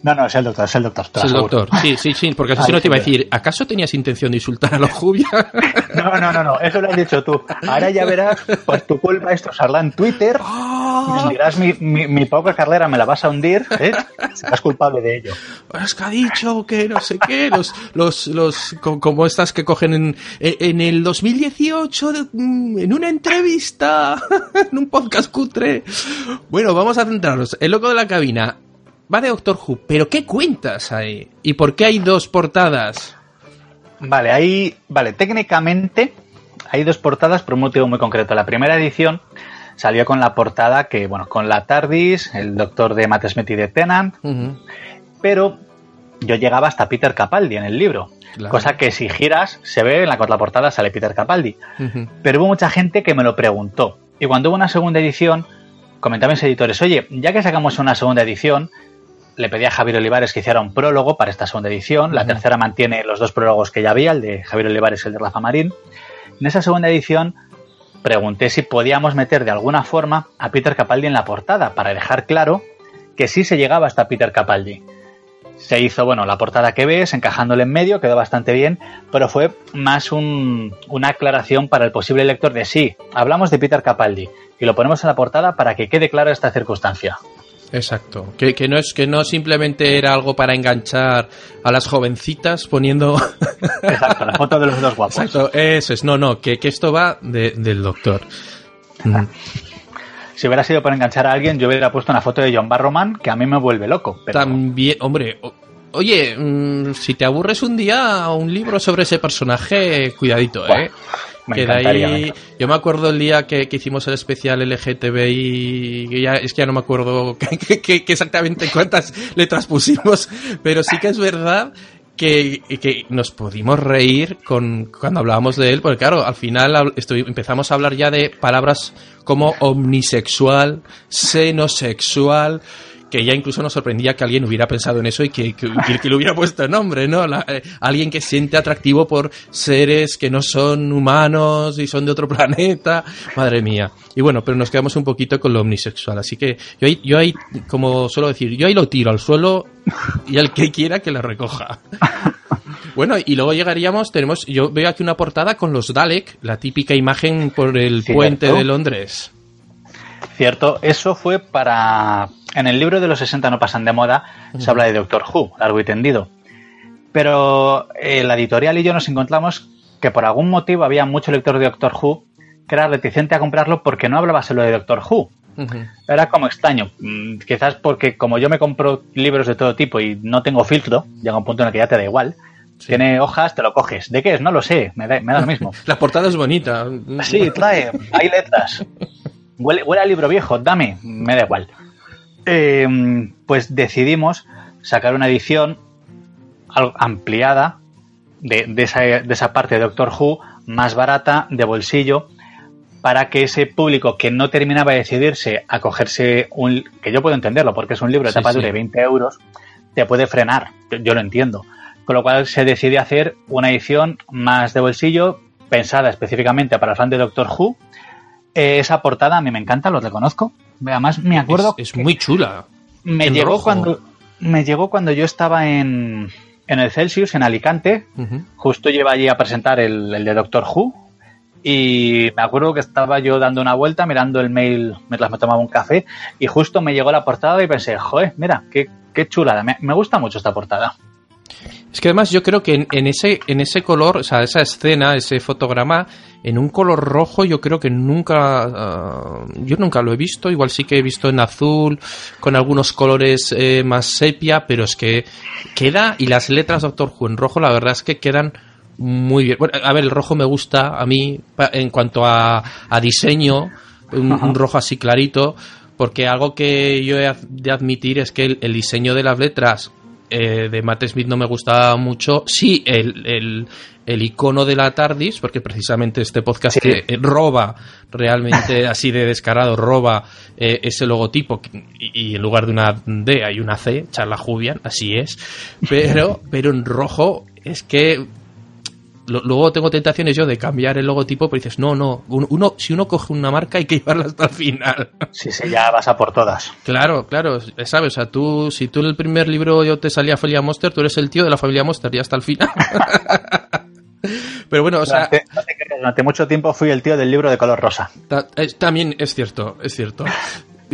No, no, es el doctor, es el doctor. Es el doctor, sí, sí, sí, porque si no te iba a decir, ¿acaso tenías intención de insultar a los Jubian? No, no, no, no, eso lo has dicho tú. Ahora ya verás, por tu culpa esto saldrá en Twitter, oh. dirás mi, mi, mi, poca carrera me la vas a hundir, ¿eh? serás culpable de ello. Es que ha dicho que no sé qué, los, los, los, como estas que cogen en, en el 2018, mm, en una entrevista, en un podcast cutre. Bueno, vamos a centrarnos. El loco de la cabina va de Doctor Who, pero ¿qué cuentas ahí? ¿Y por qué hay dos portadas? Vale, ahí, vale, técnicamente hay dos portadas por un motivo muy concreto. La primera edición salió con la portada que, bueno, con la TARDIS, el doctor de Matt Smith y de Tennant, uh -huh. pero yo llegaba hasta Peter Capaldi en el libro. Claro. Cosa que si giras, se ve en la portada sale Peter Capaldi. Uh -huh. Pero hubo mucha gente que me lo preguntó. Y cuando hubo una segunda edición, comentaban mis editores, oye, ya que sacamos una segunda edición, le pedí a Javier Olivares que hiciera un prólogo para esta segunda edición. Uh -huh. La tercera mantiene los dos prólogos que ya había, el de Javier Olivares y el de Rafa Marín. En esa segunda edición pregunté si podíamos meter de alguna forma a Peter Capaldi en la portada para dejar claro que sí se llegaba hasta Peter Capaldi. Se hizo, bueno, la portada que ves, encajándole en medio, quedó bastante bien, pero fue más un, una aclaración para el posible lector de sí, hablamos de Peter Capaldi y lo ponemos en la portada para que quede clara esta circunstancia. Exacto. Que, que, no es que no simplemente era algo para enganchar a las jovencitas poniendo. Exacto, la foto de los dos guapos. Exacto, eso es. No, no, que, que esto va de, del doctor. Mm. Si hubiera sido para enganchar a alguien, yo hubiera puesto una foto de John Barrowman que a mí me vuelve loco. Pero... También, hombre, oye, mm, si te aburres un día, un libro sobre ese personaje, cuidadito, ¿eh? Me que de ahí, yo me acuerdo el día que, que hicimos el especial LGTBI, que ya, es que ya no me acuerdo que, que- exactamente cuántas letras pusimos, pero sí que es verdad que, que nos pudimos reír con cuando hablábamos de él, porque claro, al final estoy- empezamos a hablar ya de palabras como omnisexual, senosexual, que ya incluso nos sorprendía que alguien hubiera pensado en eso y que, que- que- le hubiera puesto nombre, ¿no? La- eh, alguien que siente atractivo por seres que no son humanos y son de otro planeta. Madre mía. Y bueno, pero nos quedamos un poquito con lo omnisexual. Así que yo ahí, yo ahí como suelo decir, yo ahí lo tiro al suelo y al que quiera que la recoja. Bueno, y luego llegaríamos, tenemos, yo veo aquí una portada con los Dalek, la típica imagen por el Cierto. puente de Londres. Cierto, eso fue para... En el libro de los 60 no pasan de moda, se habla de Doctor Who, largo y tendido. Pero eh, la editorial y yo nos encontramos que por algún motivo había mucho lector de Doctor Who que era reticente a comprarlo porque no hablaba solo de Doctor Who. Era como extraño. Mm, Quizás porque como yo me compro libros de todo tipo y no tengo filtro, llega un punto en el que ya te da igual. Sí. Tiene hojas, te lo coges. ¿De qué es? No lo sé, me da, me da lo mismo. La portada es bonita. Sí, trae, hay letras. Huele, huele a libro viejo, dame, me da igual. Eh, pues decidimos sacar una edición ampliada de, de esa, de esa parte de Doctor Who, más barata, de bolsillo, para que ese público que no terminaba de decidirse a cogerse un... que yo puedo entenderlo, porque es un libro de Sí, tapa sí. de 20 euros, te puede frenar, yo lo entiendo. Con lo cual se decide hacer una edición más de bolsillo, pensada específicamente para el fan de Doctor Who. Eh, esa portada a mí me encanta, lo reconozco. Además, me acuerdo Es, es muy chula. me llegó rojo. cuando me llegó cuando yo estaba en, en el Celsius en Alicante justo lleva allí a presentar el, el de Doctor Who y me acuerdo que estaba yo dando una vuelta mirando el mail mientras me tomaba un café y justo me llegó la portada y pensé joder mira qué, qué chulada me, me gusta mucho esta portada Es que además yo creo que en, en ese en ese color, o sea, esa escena, ese fotograma, en un color rojo, yo creo que nunca, ah, yo nunca lo he visto. Igual sí que he visto en azul, con algunos colores eh, más sepia, pero es que queda y las letras Doctor Who en rojo, la verdad es que quedan muy bien. Bueno, a ver, el rojo me gusta a mí en cuanto a, a diseño, un, rojo así clarito, porque algo que yo he de admitir es que el, el diseño de las letras eh, de Matt Smith no me gusta mucho. Sí, el, el, el icono de la TARDIS, porque precisamente este podcast Sí. eh, roba realmente así de descarado, roba eh, ese logotipo y, y en lugar de una D hay una C, Charla Jubian, así es. Pero, pero en rojo es que luego tengo tentaciones yo de cambiar el logotipo, pero dices, no, no, uno, uno- si uno coge una marca hay que llevarla hasta el final. sí sí ya vas a por todas Claro, claro, sabes, o sea, tú, si tú en el primer libro yo te salía Familia Monster, tú eres el tío de la familia Monster y hasta el final. Pero bueno, o sea, durante, creas, durante mucho tiempo fui el tío del libro de color rosa ta- es- también es cierto, es cierto.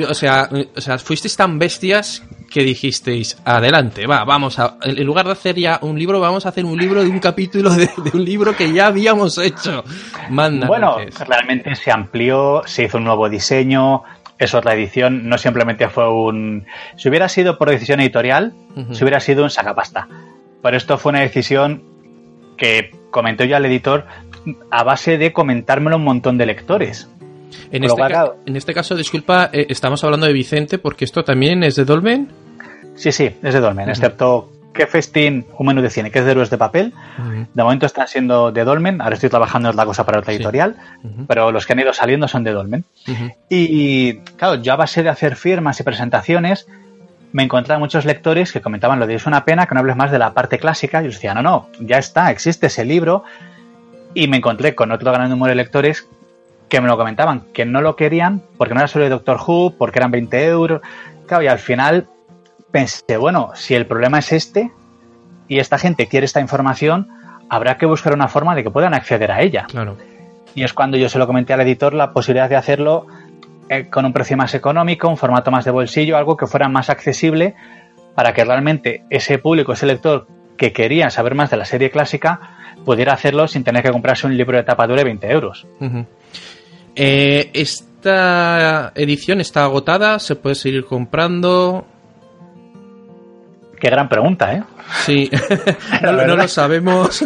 O sea, o sea, fuisteis tan bestias que dijisteis, adelante, va, vamos a, en lugar de hacer ya un libro, vamos a hacer un libro de un capítulo de, de un libro que ya habíamos hecho. Manda. Bueno, realmente se amplió, se hizo un nuevo diseño, es otra edición, no simplemente fue un... Si hubiera sido por decisión editorial, Ujú. si hubiera sido un sacapasta. Pero esto fue una decisión que comentó yo al editor a base de comentármelo un montón de lectores. en, este ca- en este caso, disculpa, eh, estamos hablando de Vicente porque esto también es de Dolmen. Sí, sí, es de Dolmen, excepto que Festín, un menú de cine, que es de héroes de papel. De momento está siendo de Dolmen, ahora estoy trabajando en otra cosa para otra Sí. editorial, pero los que han ido saliendo son de Dolmen. Y claro, yo a base de hacer firmas y presentaciones, me encontraba muchos lectores que comentaban lo de es una pena que no hables más de la parte clásica. Y yo decía, no, no, ya está, existe ese libro. Y me encontré con otro gran número de lectores que me lo comentaban, que no lo querían porque no era solo de Doctor Who, porque eran 20 euros. Claro, y al final pensé, bueno, si el problema es este y esta gente quiere esta información, habrá que buscar una forma de que puedan acceder a ella. Claro. Y es cuando yo se lo comenté al editor la posibilidad de hacerlo eh, con un precio más económico, un formato más de bolsillo, algo que fuera más accesible para que realmente ese público, ese lector que quería saber más de la serie clásica, pudiera hacerlo sin tener que comprarse un libro de tapa dura de 20 euros. Eh, esta edición está agotada, se puede seguir comprando. Qué gran pregunta, ¿eh? Sí, no, lo sabemos.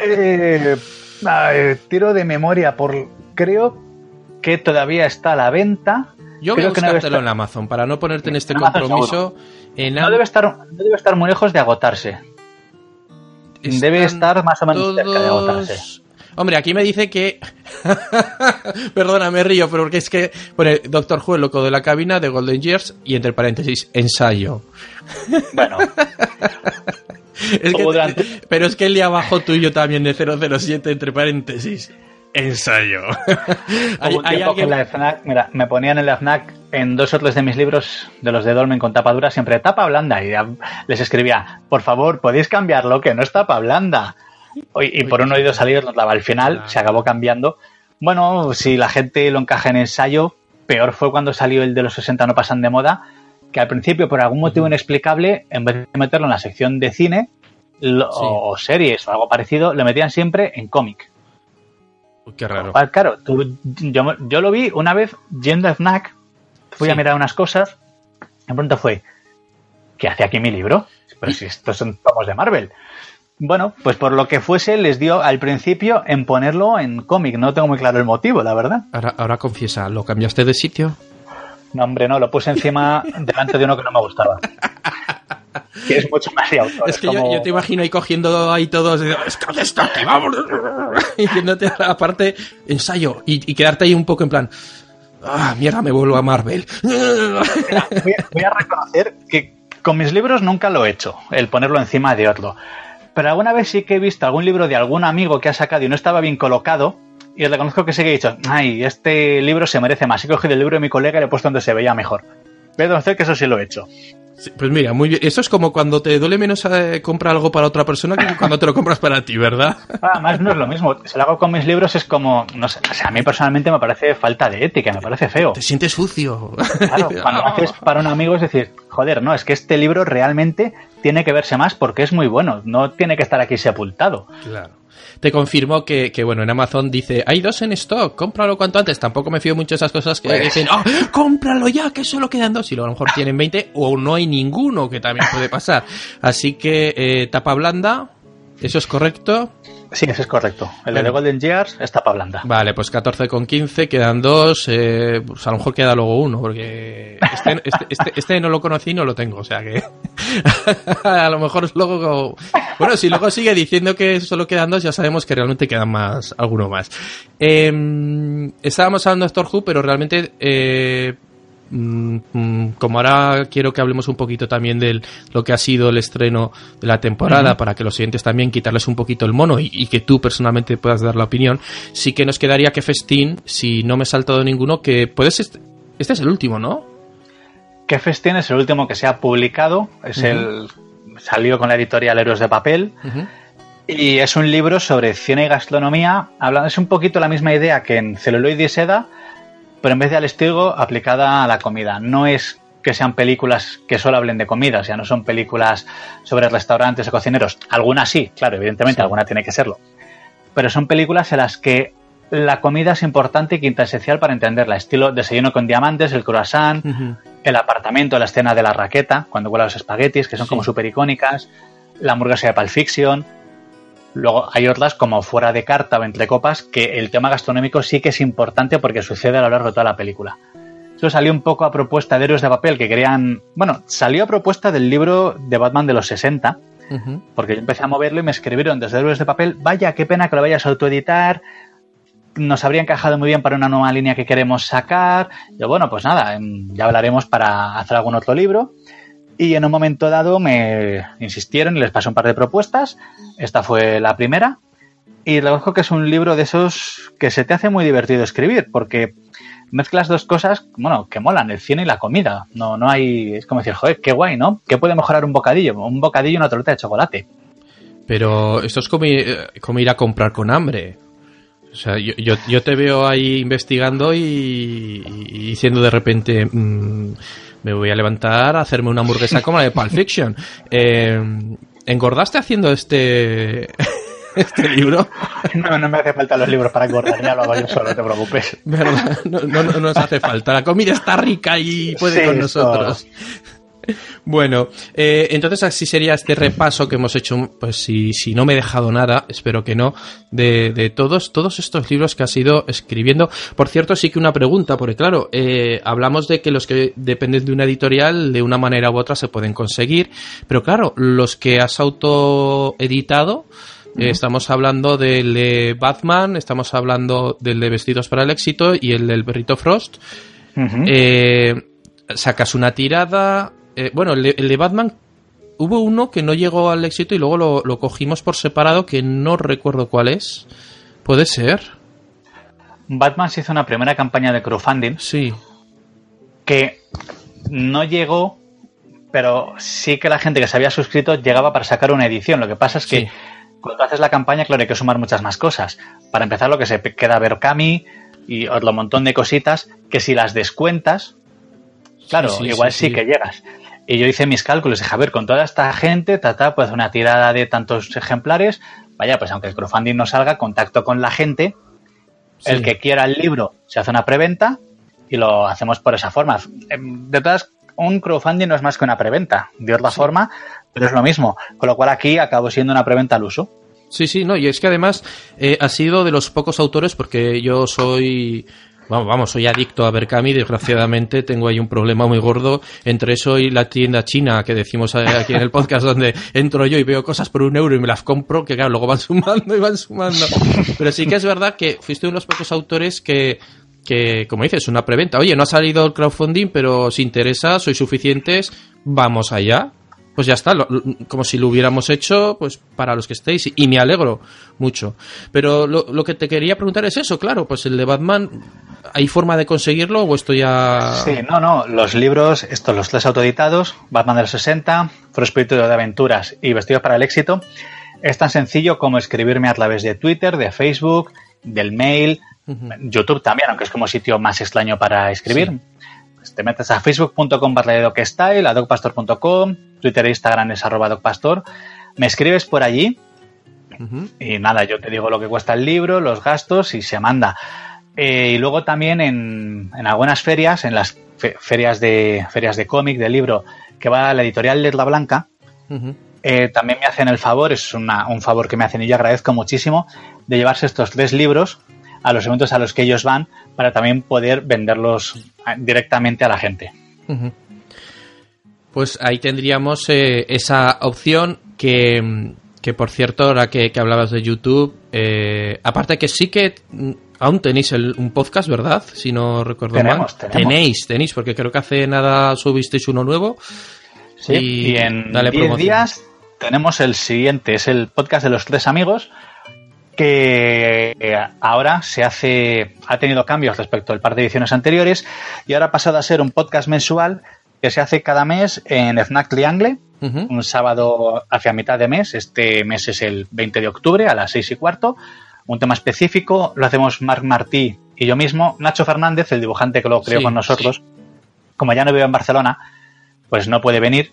Eh, tiro de memoria por... Creo que todavía está a la venta. Yo voy a buscártelo en Amazon para no ponerte en este compromiso. no, debe estar, no debe estar muy lejos de agotarse. debe estar más o menos cerca de agotarse. Hombre, aquí me dice que. Perdona, me río, pero porque es que pone Doctor Who, el loco de la cabina de Golden Years y entre paréntesis, ensayo. Bueno. Pero es que el día abajo tuyo también de 007 entre paréntesis. Ensayo. mira, me ponían en la FNAC en dos o tres de mis libros de los de Dolmen con tapa dura siempre tapa blanda y les escribía, por favor, podéis cambiarlo, que no es tapa blanda. Y, por un oído salir nos daba. Al final se acabó cambiando. Bueno, si la gente lo encaja en ensayo, peor fue cuando salió el de los 60 no pasan de moda, que al principio, por algún motivo inexplicable, en vez de meterlo en la sección de cine o series o algo parecido, lo metían siempre en cómic. Qué raro. Claro, yo, lo vi una vez yendo a FNAC, fui a mirar unas cosas, de pronto fue, ¿qué hace aquí mi libro? Pero si estos son tomos de Marvel. Bueno, pues por lo que fuese, les dio al principio en ponerlo en cómic. No tengo muy claro el motivo, la verdad. Ahora, ahora confiesa, ¿lo cambiaste de sitio? No, hombre, no, lo puse encima delante de uno que no me gustaba. que es mucho más de autor. Es que yo, te imagino ahí cogiendo ahí todos, es que esto aquí, vamos, y yéndote aparte ensayo y, quedarte ahí un poco en plan, ah, mierda, me vuelvo a Marvel. voy, a, reconocer que con mis libros nunca lo he hecho, el ponerlo encima de otro. Pero alguna vez sí que he visto algún libro de algún amigo que ha sacado y no estaba bien colocado, y reconozco que sí que he dicho, ay, este libro se merece más. He cogido el libro de mi colega y le he puesto donde se veía mejor. Voy a conocer que eso sí lo he hecho. pues mira, muy bien. Eso es como cuando te duele menos eh, comprar algo para otra persona que cuando te lo compras para ti, ¿verdad? Además, no es lo mismo. Si lo hago con mis libros es como, no sé, o sea, a mí personalmente me parece falta de ética, me parece feo. Te sientes sucio. Claro, cuando haces para un amigo es decir, joder, no, es que este libro realmente tiene que verse más porque es muy bueno, no tiene que estar aquí sepultado. Claro te confirmo que, bueno, en Amazon dice, hay dos en stock, cómpralo cuanto antes. Tampoco me fío mucho de esas cosas que pues dicen, ¡ah, cómpralo ya, que solo quedan dos! Y luego a lo mejor tienen 20 o no hay ninguno, que también puede pasar. Así que, eh, tapa blanda, ¿eso es correcto? Sí, eso es correcto. El de Golden Years es tapa blanda. Vale, pues 14 con 15, quedan dos. Eh, pues a lo mejor queda luego uno, porque este, este, este, este no lo conocí y no lo tengo. O sea que a lo mejor luego. Bueno, si luego sigue diciendo que solo quedan dos, ya sabemos que realmente quedan más, alguno más. Eh, estábamos hablando de Doctor Who, pero realmente. Eh, como ahora quiero que hablemos un poquito también de lo que ha sido el estreno de la temporada, para que los siguientes también quitarles un poquito el mono y, que tú personalmente puedas dar la opinión, sí que nos quedaría que Festín, si no me he saltado ninguno, que puedes... Este es el último, ¿no? Que Festín es el último que se ha publicado, es el salió con la editorial Héroes de Papel. Y es un libro sobre cine y gastronomía. Hablando, es un poquito la misma idea que en celuloide y seda, pero en vez de al estilo aplicada a la comida. No es que sean películas que solo hablen de comida, o sea, no son películas sobre restaurantes o cocineros. Algunas sí, claro, evidentemente, alguna tiene que serlo. Pero son películas en las que la comida es importante y quinta esencial para entenderla. Estilo desayuno con diamantes, el croissant, el apartamento, la escena de la raqueta, cuando huele los espaguetis, que son como súper icónicas, la hamburguesa de Pulp Fiction, Luego hay otras como fuera de carta o entre copas que el tema gastronómico sí que es importante porque sucede a lo largo de toda la película. Eso salió un poco a propuesta de Héroes de Papel que querían... Bueno, salió a propuesta del libro de Batman de los 60, porque yo empecé a moverlo y me escribieron desde Héroes de Papel, vaya, qué pena que lo vayas a autoeditar, nos habría encajado muy bien para una nueva línea que queremos sacar. Yo, bueno, pues nada, ya hablaremos para hacer algún otro libro. Y en un momento dado me insistieron y les pasé un par de propuestas. Esta fue la primera. Y reconozco que es un libro de esos que se te hace muy divertido escribir, porque mezclas dos cosas, bueno, que molan, el cine y la comida. No, no hay, es como decir, joder, qué guay, ¿no? ¿Qué puede mejorar un bocadillo? Un bocadillo y una torta de chocolate. Pero esto es como, ir a comprar con hambre. O sea, yo, yo, te veo ahí investigando y, diciendo de repente, mm, me voy a levantar a hacerme una hamburguesa como la de Pulp Fiction. Eh, ¿Engordaste haciendo este, este libro? No, no me hace falta los libros para engordar, ya lo hago yo solo, no te preocupes. ¿Verdad? No, no, nos hace falta. La comida está rica y puede con nosotros. Bueno, eh, entonces así sería este repaso que hemos hecho, pues si, si no me he dejado nada, espero que no, de, de todos, todos estos libros que has ido escribiendo. Por cierto, sí que una pregunta, porque claro, eh, hablamos de que los que dependen de una editorial de una manera u otra se pueden conseguir, pero claro, los que has autoeditado, eh, estamos hablando del de Batman, estamos hablando del de Vestidos para el Éxito y el del Berrito Frost. eh, sacas una tirada. Eh, bueno, el de, el de Batman hubo uno que no llegó al éxito y luego lo, lo cogimos por separado que no recuerdo cuál es. ¿Puede ser? Batman se hizo una primera campaña de crowdfunding Sí. que no llegó, pero sí que la gente que se había suscrito llegaba para sacar una edición. Lo que pasa es que Sí. cuando haces la campaña, claro, hay que sumar muchas más cosas. Para empezar, lo que se queda Berkami y otro montón de cositas que si las descuentas, claro, Sí, sí, igual sí, que llegas. Y yo hice mis cálculos, dije, a ver, con toda esta gente, tata, pues una tirada de tantos ejemplares, vaya, pues aunque el crowdfunding no salga, contacto con la gente, el que quiera el libro se hace una preventa y lo hacemos por esa forma. Em, De todas, un crowdfunding no es más que una preventa, de otra forma, pero es lo mismo. Con lo cual aquí acabo siendo una preventa al uso. Sí, sí, no, y es que además eh, ha sido de los pocos autores, porque yo soy, vamos, vamos, soy adicto a Berkami, desgraciadamente tengo ahí un problema muy gordo entre eso y la tienda china que decimos aquí en el podcast, donde entro yo y veo cosas por un euro y me las compro, que claro, luego van sumando y van sumando. Pero sí que es verdad que fuiste uno de los pocos autores que que, como dices, una preventa. Oye, no ha salido el crowdfunding, pero si interesa, sois suficientes, vamos allá. Pues ya está, lo- como si lo hubiéramos hecho, pues para los que estéis, y me alegro mucho. Pero lo que te quería preguntar es eso, claro, pues el de Batman, ¿hay forma de conseguirlo o esto ya...? Sí, no, no, los libros, estos los tres autoeditados, Batman de los 60, Foro Espíritu de Aventuras y Vestidos para el Éxito, es tan sencillo como escribirme a través de Twitter, de Facebook, del mail, YouTube también, aunque es como sitio más extraño para escribir. Pues te metes a facebook.com barra docstyle, a docpastor.com, Twitter e Instagram es arroba docpastor, me escribes por allí y nada, yo te digo lo que cuesta el libro, los gastos y se manda. Eh, y luego también en, en algunas ferias, en las fe- ferias de ferias de cómic, de libro, que va a la editorial Letla Blanca, eh, también me hacen el favor, es una- un favor que me hacen y yo agradezco muchísimo, de llevarse estos tres libros a los eventos a los que ellos van para también poder venderlos directamente a la gente. Pues ahí tendríamos eh, esa opción que, que, por cierto, ahora que, que hablabas de YouTube, aparte que sí que mm, aún tenéis el- un podcast, ¿verdad? Si no recuerdo Tenemos, mal. tenemos. Tenéis, tenéis, porque creo que hace nada subisteis uno nuevo. Sí, Y y, en dale 10 promoción. días tenemos el siguiente, es el podcast de los tres amigos, que eh, ahora se hace, ha tenido cambios respecto al par de ediciones anteriores y ahora ha pasado a ser un podcast mensual que se hace cada mes en FNAC Triangle, un sábado hacia mitad de mes, este mes es el 20 de octubre a las 6 y cuarto, un tema específico, lo hacemos Marc Martí y yo mismo, Nacho Fernández, el dibujante que lo creó Sí, con nosotros, como ya no vive en Barcelona, pues no puede venir,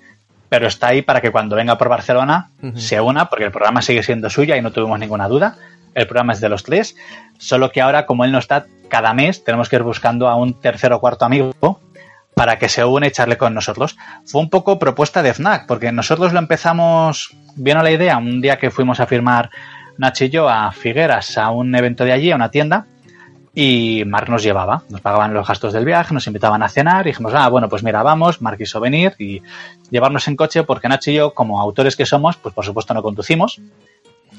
pero está ahí para que cuando venga por Barcelona se una, porque el programa sigue siendo suya y no tuvimos ninguna duda. El programa es de los tres, solo que ahora, como él no está, cada mes tenemos que ir buscando a un tercer o cuarto amigo para que se une y echarle con nosotros. Fue un poco propuesta de FNAC, porque nosotros lo empezamos, vino la idea un día que fuimos a firmar Nacho y yo a Figueras, a un evento de allí, a una tienda, y Marc nos llevaba, nos pagaban los gastos del viaje, nos invitaban a cenar y dijimos, ah, bueno, pues mira, vamos, Marc quiso venir y llevarnos en coche porque Nacho y yo, como autores que somos, pues por supuesto no conducimos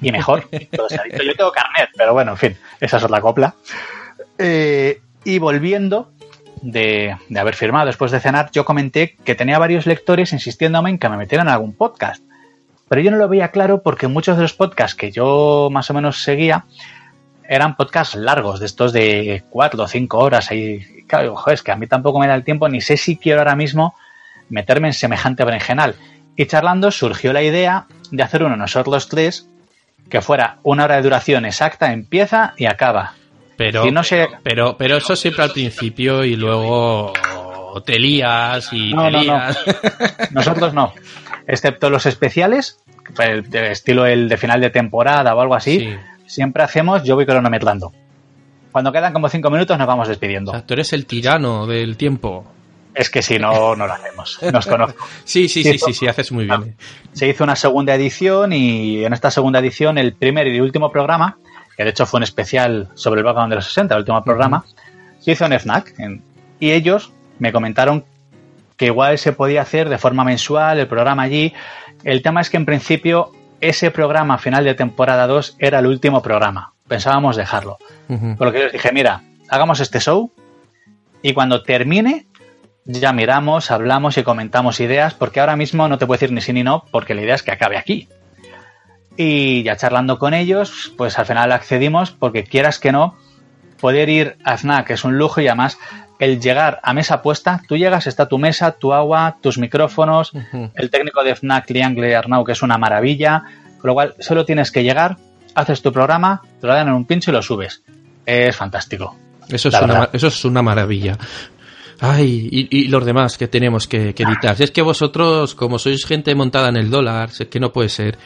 y mejor, yo tengo carnet, pero bueno, en fin, esa es otra copla. Eh, y volviendo de, de haber firmado después de cenar, yo comenté que tenía varios lectores insistiéndome en que me metieran en algún podcast. Pero yo no lo veía claro porque muchos de los podcasts que yo más o menos seguía eran podcasts largos, de estos de cuatro o cinco horas. Y claro, joder, es que a mí tampoco me da el tiempo, ni sé si quiero ahora mismo meterme en semejante berenjenal. Y charlando surgió la idea de hacer uno nosotros tres que fuera una hora de duración exacta, empieza y acaba. Pero, Y no pero, pero eso siempre al principio y luego te lías y No, te no, no. lías. Nosotros no, excepto los especiales, el estilo el de final de temporada o algo así, Sí. siempre hacemos yo voy cronometrando. Cuando quedan como cinco minutos nos vamos O despidiendo. sea, tú eres el tirano del tiempo. Es que si no, no lo hacemos. Nos conozco. sí, sí, sí, sí, sí, haces muy bien. Se hizo una segunda edición y en esta segunda edición el primer y último programa, que de hecho fue un especial sobre el background de los 60, el último programa, se hizo en FNAC. y ellos me comentaron que igual se podía hacer de forma mensual el programa allí. El tema es que en principio ese programa final de temporada 2 era el último programa. Pensábamos dejarlo. Por lo que les dije, mira, hagamos este show y cuando termine ya miramos, hablamos y comentamos ideas, porque ahora mismo no te puedo decir ni sí ni no, porque la idea es que acabe aquí. Y ya charlando con ellos, pues al final accedimos, porque quieras que no, poder ir a FNAC es un lujo y además el llegar a mesa puesta, tú llegas, está tu mesa, tu agua, tus micrófonos, el técnico de FNAC, Liangle Arnau, que es una maravilla, con lo cual solo tienes que llegar, haces tu programa, te lo dan en un pincho y lo subes. Es fantástico. Eso es, una, eso es una maravilla. Ay, y, los demás que tenemos que, editar. Si es que vosotros, como sois gente montada en el dólar, es que no puede ser.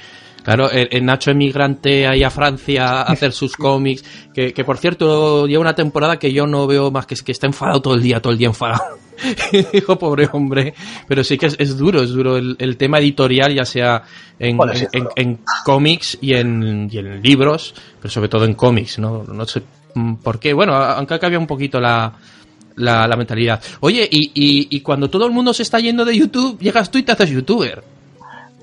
Claro, el, Nacho emigrante ahí a Francia a hacer sus cómics, que, por cierto lleva una temporada que yo no veo más que es que está enfadado todo el día, todo el día enfadado. Dijo, pobre hombre. Pero sí que es, duro, es duro el, tema editorial, ya sea en, en, cómics y en, y en libros, pero sobre todo en cómics, ¿no? No sé mm, por qué. Bueno, aunque cambia un poquito la, la, mentalidad. Oye, y, y, cuando todo el mundo se está yendo de YouTube, llegas tú y te haces youtuber.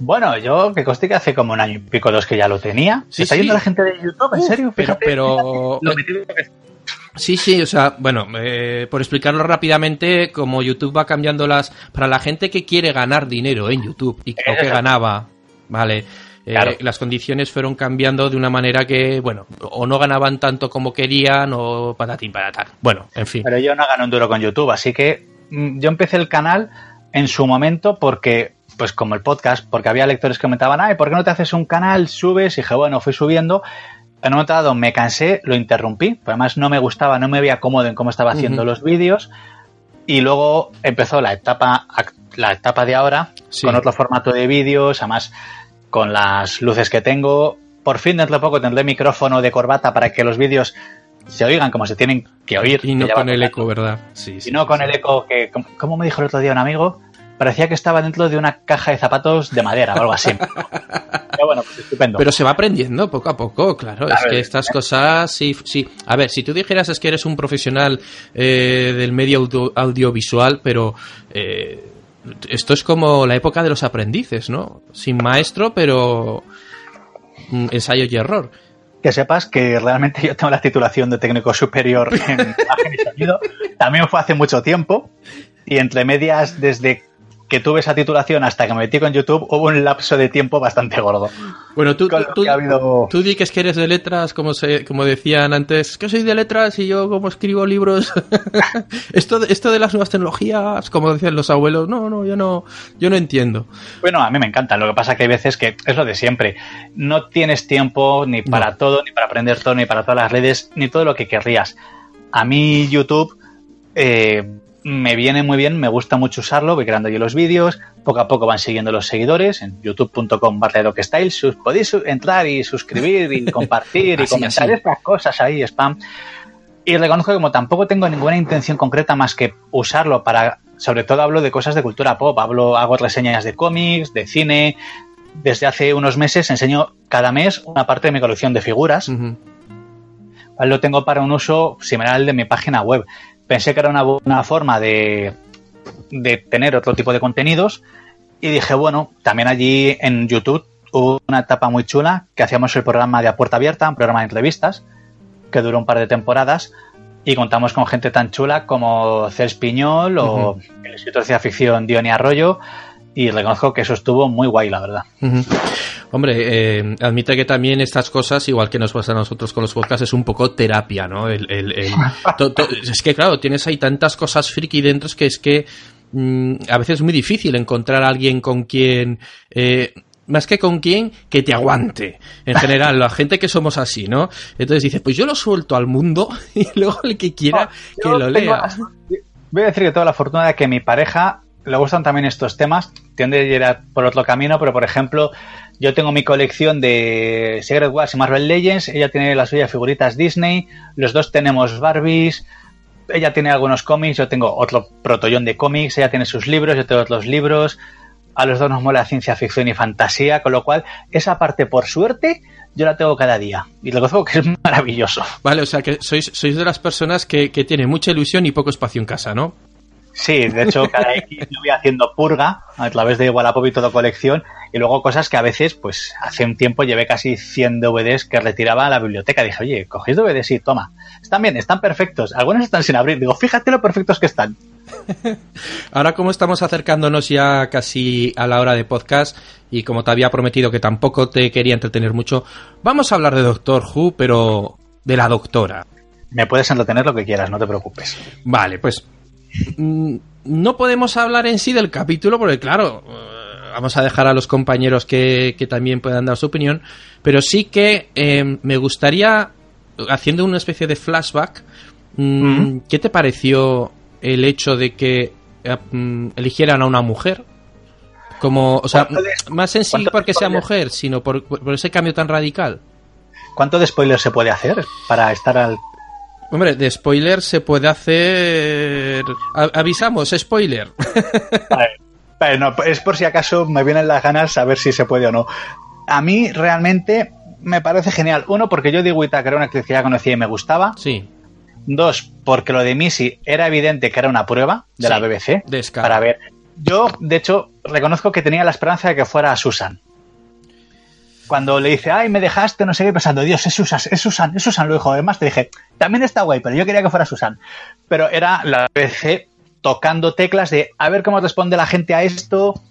Bueno, yo que coste que hace como un año y pico dos que ya lo tenía. ¿Se está yendo la gente de YouTube? ¿En serio? Pero, pero... Sí, sí, o sea, bueno, eh, por explicarlo rápidamente, como YouTube va cambiando las... Para la gente que quiere ganar dinero en YouTube y que ganaba, ¿vale? Eh, las condiciones fueron cambiando de una manera que, bueno, o no ganaban tanto como querían o patatín patatar. Bueno, en fin. Pero yo no gano un duro con YouTube, así que mm, yo empecé el canal en su momento porque, pues como el podcast, porque había lectores que comentaban, ay, ¿por qué no te haces un canal? Subes, y dije, bueno, fui subiendo. En un momento dado me cansé, lo interrumpí, además no me gustaba, no me veía cómodo en cómo estaba haciendo los vídeos. Y luego empezó la etapa, la etapa de ahora, con otro formato de vídeos, además con las luces que tengo. Por fin dentro de poco tendré micrófono de corbata para que los vídeos se oigan como se tienen que oír. Y no con el eco, ¿verdad? Sí, y no con el eco que, como me dijo el otro día un amigo, parecía que estaba dentro de una caja de zapatos de madera o algo así. Pero bueno, pues estupendo. Pero se va aprendiendo poco a poco, claro. es que estas cosas, sí, sí. A ver, si tú dijeras es que eres un profesional eh, del medio audiovisual, pero eh, esto es como la época de los aprendices, ¿no? Sin maestro, pero mm, ensayo y error. Que sepas que realmente yo tengo la titulación de técnico superior en imagen y sonido. También fue hace mucho tiempo. Y entre medias, desde que tuve esa titulación hasta que me metí con YouTube, hubo un lapso de tiempo bastante gordo. Bueno, tú, tú, tú di que es que eres de letras, como, se, como decían antes, que soy de letras y yo como escribo libros. esto, esto de las nuevas tecnologías, como decían los abuelos, no, no, yo no, yo no entiendo. Bueno, a mí me encanta. Lo que pasa que hay veces que es lo de siempre. No tienes tiempo ni para todo, ni para aprender todo, ni para todas las redes, ni todo lo que querrías. A mí YouTube... Eh, me viene muy bien, me gusta mucho usarlo, voy creando yo los vídeos, poco a poco van siguiendo los seguidores en youtube.com barra podéis entrar y suscribir y compartir y comentar estas cosas ahí, spam. Y reconozco que como tampoco tengo ninguna intención concreta más que usarlo para, sobre todo hablo de cosas de cultura pop, hablo, hago reseñas de cómics, de cine, desde hace unos meses enseño cada mes una parte de mi colección de figuras. Lo tengo para un uso similar al de mi página web pensé que era una buena forma de, de tener otro tipo de contenidos y dije, bueno, también allí en YouTube hubo una etapa muy chula que hacíamos el programa de A Puerta Abierta, un programa de entrevistas que duró un par de temporadas y contamos con gente tan chula como Cels Piñol o el escritor de ciencia ficción Diony Arroyo y reconozco que eso estuvo muy guay, la verdad. Hombre, eh, admite que también estas cosas, igual que nos pasa a nosotros con los podcasts, es un poco terapia, ¿no? El, es que, claro, tienes ahí tantas cosas friki dentro que es que mm, a veces es muy difícil encontrar a alguien con quien... Eh, más que con quien que te aguante. En general, la gente que somos así, ¿no? Entonces dices, pues yo lo suelto al mundo y luego el que quiera que lo lea. Voy a decir que toda la fortuna de que mi pareja le gustan también estos temas, tiende a ir por otro camino, pero por ejemplo, yo tengo mi colección de Secret Wars y Marvel Legends, ella tiene las suyas figuritas Disney, los dos tenemos Barbies, ella tiene algunos cómics, yo tengo otro protollón de cómics, ella tiene sus libros, yo tengo otros libros, a los dos nos mola ciencia ficción y fantasía, con lo cual esa parte, por suerte, yo la tengo cada día. Y lo digo que es maravilloso. Vale, o sea que sois, sois de las personas que, que tienen mucha ilusión y poco espacio en casa, ¿no? Sí, de hecho, cada X yo voy haciendo purga a través de Wallapop y todo colección. Y luego cosas que a veces, pues hace un tiempo llevé casi 100 DVDs que retiraba a la biblioteca. Dije, oye, cogéis DVDs, sí, toma. Están bien, están perfectos. Algunos están sin abrir. Digo, fíjate lo perfectos que están. Ahora como estamos acercándonos ya casi a la hora de podcast y como te había prometido que tampoco te quería entretener mucho, vamos a hablar de Doctor Who, pero de la doctora. Me puedes entretener lo que quieras, no te preocupes. Vale, pues no podemos hablar en sí del capítulo porque claro, eh, vamos a dejar a los compañeros que, que también puedan dar su opinión, pero sí que eh, me gustaría, haciendo una especie de flashback, mm, ¿qué te pareció el hecho de que eh, mm, eligieran a una mujer. Como, o sea, más en sí porque sea mujer, sino por, por, ese cambio tan radical. ¿Cuánto de spoiler se puede hacer para estar al... Hombre, de spoiler se puede hacer... avisamos, spoiler. Vale. no, es por si acaso me vienen las ganas saber si se puede o no. A mí realmente me parece genial. Uno, porque yo digo que era una actriz que ya conocía y me gustaba. Sí. Dos, porque lo de Missy era evidente que era una prueba de sí, la BBC. Para ver. Yo, de hecho, reconozco que tenía la esperanza de que fuera Susan. Cuando le dice, ay, me dejaste, no sé qué, pensando, Dios, es Susan, es Susan, es Susan, lo dijo. Además, te dije, también está guay, pero yo quería que fuera Susan. Pero era la BBC tocando teclas de a ver cómo responde la gente a esto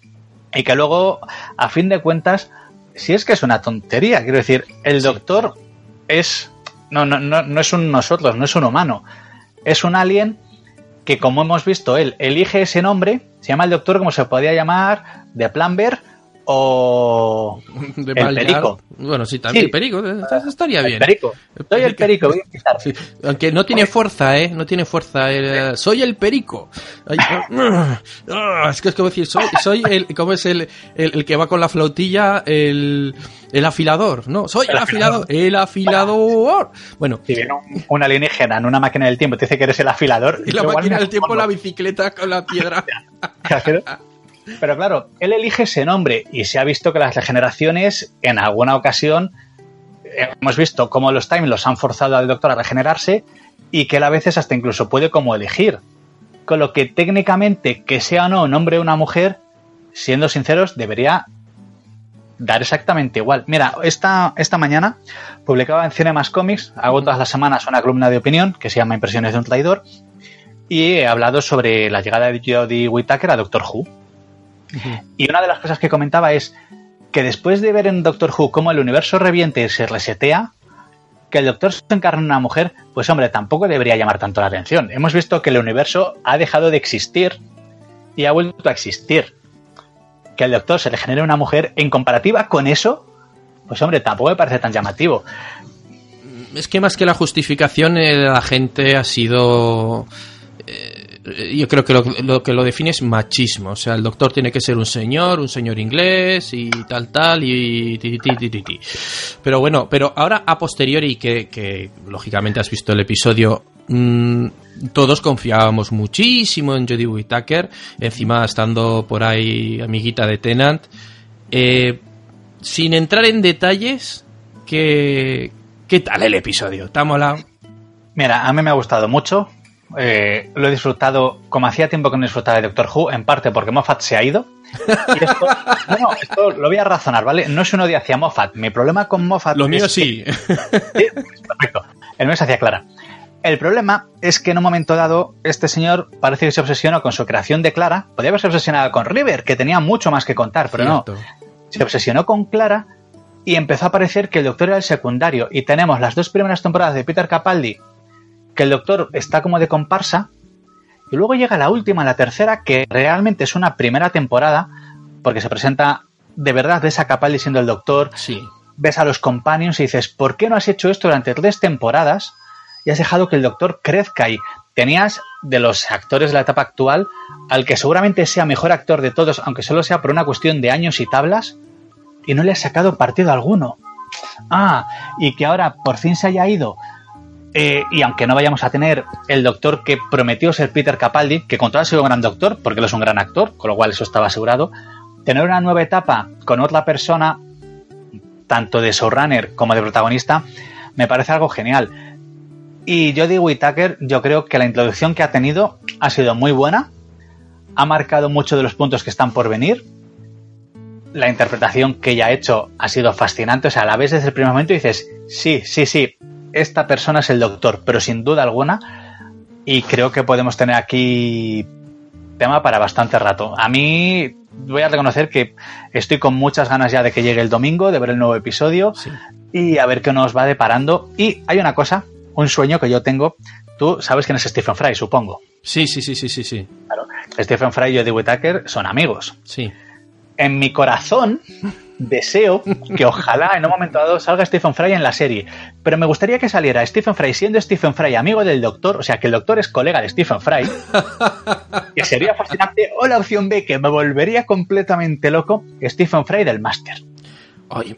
y que luego, a fin de cuentas, si es que es una tontería, quiero decir, el doctor es no, no, no, no es un nosotros, no es un humano. Es un alien que, como hemos visto, él elige ese nombre, se llama el doctor como se podía llamar, de Planver o de el perico. Bueno, sí, también sí. el perico, estaría bien. El perico. Soy el perico, voy a sí. Aunque no tiene fuerza, ¿eh? No tiene fuerza. Eh, soy el perico. Ay, oh, es que es como decir, soy, soy el, ¿cómo es el, el, que va con la flautilla? El, el afilador, ¿no? Soy el, el afilador. El afilador. Bueno. Si viene un, un, alienígena en una máquina del tiempo te dice que eres el afilador. Y la máquina del tiempo, la bicicleta con la piedra. Pero claro, él elige ese nombre y se ha visto que las regeneraciones, en alguna ocasión, hemos visto cómo los Time los han forzado al doctor a regenerarse y que él a veces hasta incluso puede como elegir. Con lo que técnicamente, que sea o no un hombre o una mujer, siendo sinceros, debería dar exactamente igual. Mira, esta, esta mañana publicaba en Cinemas Comics, hago todas las semanas una columna de opinión que se llama Impresiones de un traidor, y he hablado sobre la llegada de Jodie Whittaker a Doctor Who. Y una de las cosas que comentaba es que después de ver en Doctor Who cómo el universo reviente y se resetea, que el Doctor se encarna en una mujer, pues hombre, tampoco debería llamar tanto la atención. Hemos visto que el universo ha dejado de existir y ha vuelto a existir. Que el Doctor se le genere una mujer, en comparativa con eso, pues hombre, tampoco me parece tan llamativo. Es que más que la justificación, la gente ha sido... Eh yo creo que lo, que lo define es machismo. O sea, el doctor tiene que ser un señor, un señor inglés y tal, tal, y. Pero bueno, pero ahora a posteriori, que, que lógicamente has visto el episodio, mmm, todos confiábamos muchísimo en Jodie Whittaker, encima estando por ahí amiguita de Tenant. Eh, sin entrar en detalles, ¿qué, ¿qué tal el episodio? ¿Te ha molado? Mira, a mí me ha gustado mucho eh, lo he disfrutado como hacía tiempo que no disfrutaba de Doctor Who, en parte porque Moffat se ha ido. Y esto, no, no, esto lo voy a razonar, ¿vale? No es un odio hacia Moffat. Mi problema con Moffat. Lo mío es sí. Que, sí. Perfecto. El mío es hacia Clara. El problema es que en un momento dado, este señor parece que se obsesionó con su creación de Clara. Podría haberse obsesionado con River, que tenía mucho más que contar, pero Cierto. no. Se obsesionó con Clara y empezó a parecer que el doctor era el secundario. Y tenemos las dos primeras temporadas de Peter Capaldi que el doctor está como de comparsa, y luego llega la última, la tercera, que realmente es una primera temporada, porque se presenta de verdad de esa Capaldi siendo el doctor. Sí. Ves a los companions y dices, ¿por qué no has hecho esto durante tres temporadas? Y has dejado que el doctor crezca y tenías de los actores de la etapa actual al que seguramente sea mejor actor de todos, aunque solo sea por una cuestión de años y tablas, y no le has sacado partido alguno. Ah, y que ahora por fin se haya ido Eh, y aunque no vayamos a tener el doctor que prometió ser Peter Capaldi, que con todo ha sido un gran doctor, porque él es un gran actor, con lo cual eso estaba asegurado, tener una nueva etapa con otra persona, tanto de showrunner como de protagonista, me parece algo genial. Y Jodie Whittaker, yo creo que la introducción que ha tenido ha sido muy buena, ha marcado muchos de los puntos que están por venir. La interpretación que ella ha hecho ha sido fascinante. O sea, a la vez desde el primer momento dices, sí, sí, sí, esta persona es el doctor, pero sin duda alguna. Y creo que podemos tener aquí tema para bastante rato. A mí voy a reconocer que estoy con muchas ganas ya de que llegue el domingo, de ver el nuevo episodio y a ver qué nos va deparando. Y hay una cosa, un sueño que yo tengo. Tú sabes quién es Stephen Fry, supongo. Sí, sí, sí, sí, sí, sí. Claro. Stephen Fry y Jodie Whittaker son amigos. Sí. En mi corazón deseo que ojalá en un momento dado salga Stephen Fry en la serie. Pero me gustaría que saliera Stephen Fry siendo Stephen Fry amigo del doctor, o sea que el doctor es colega de Stephen Fry. que sería fascinante. O la opción B, que me volvería completamente loco, Stephen Fry del máster. Ay,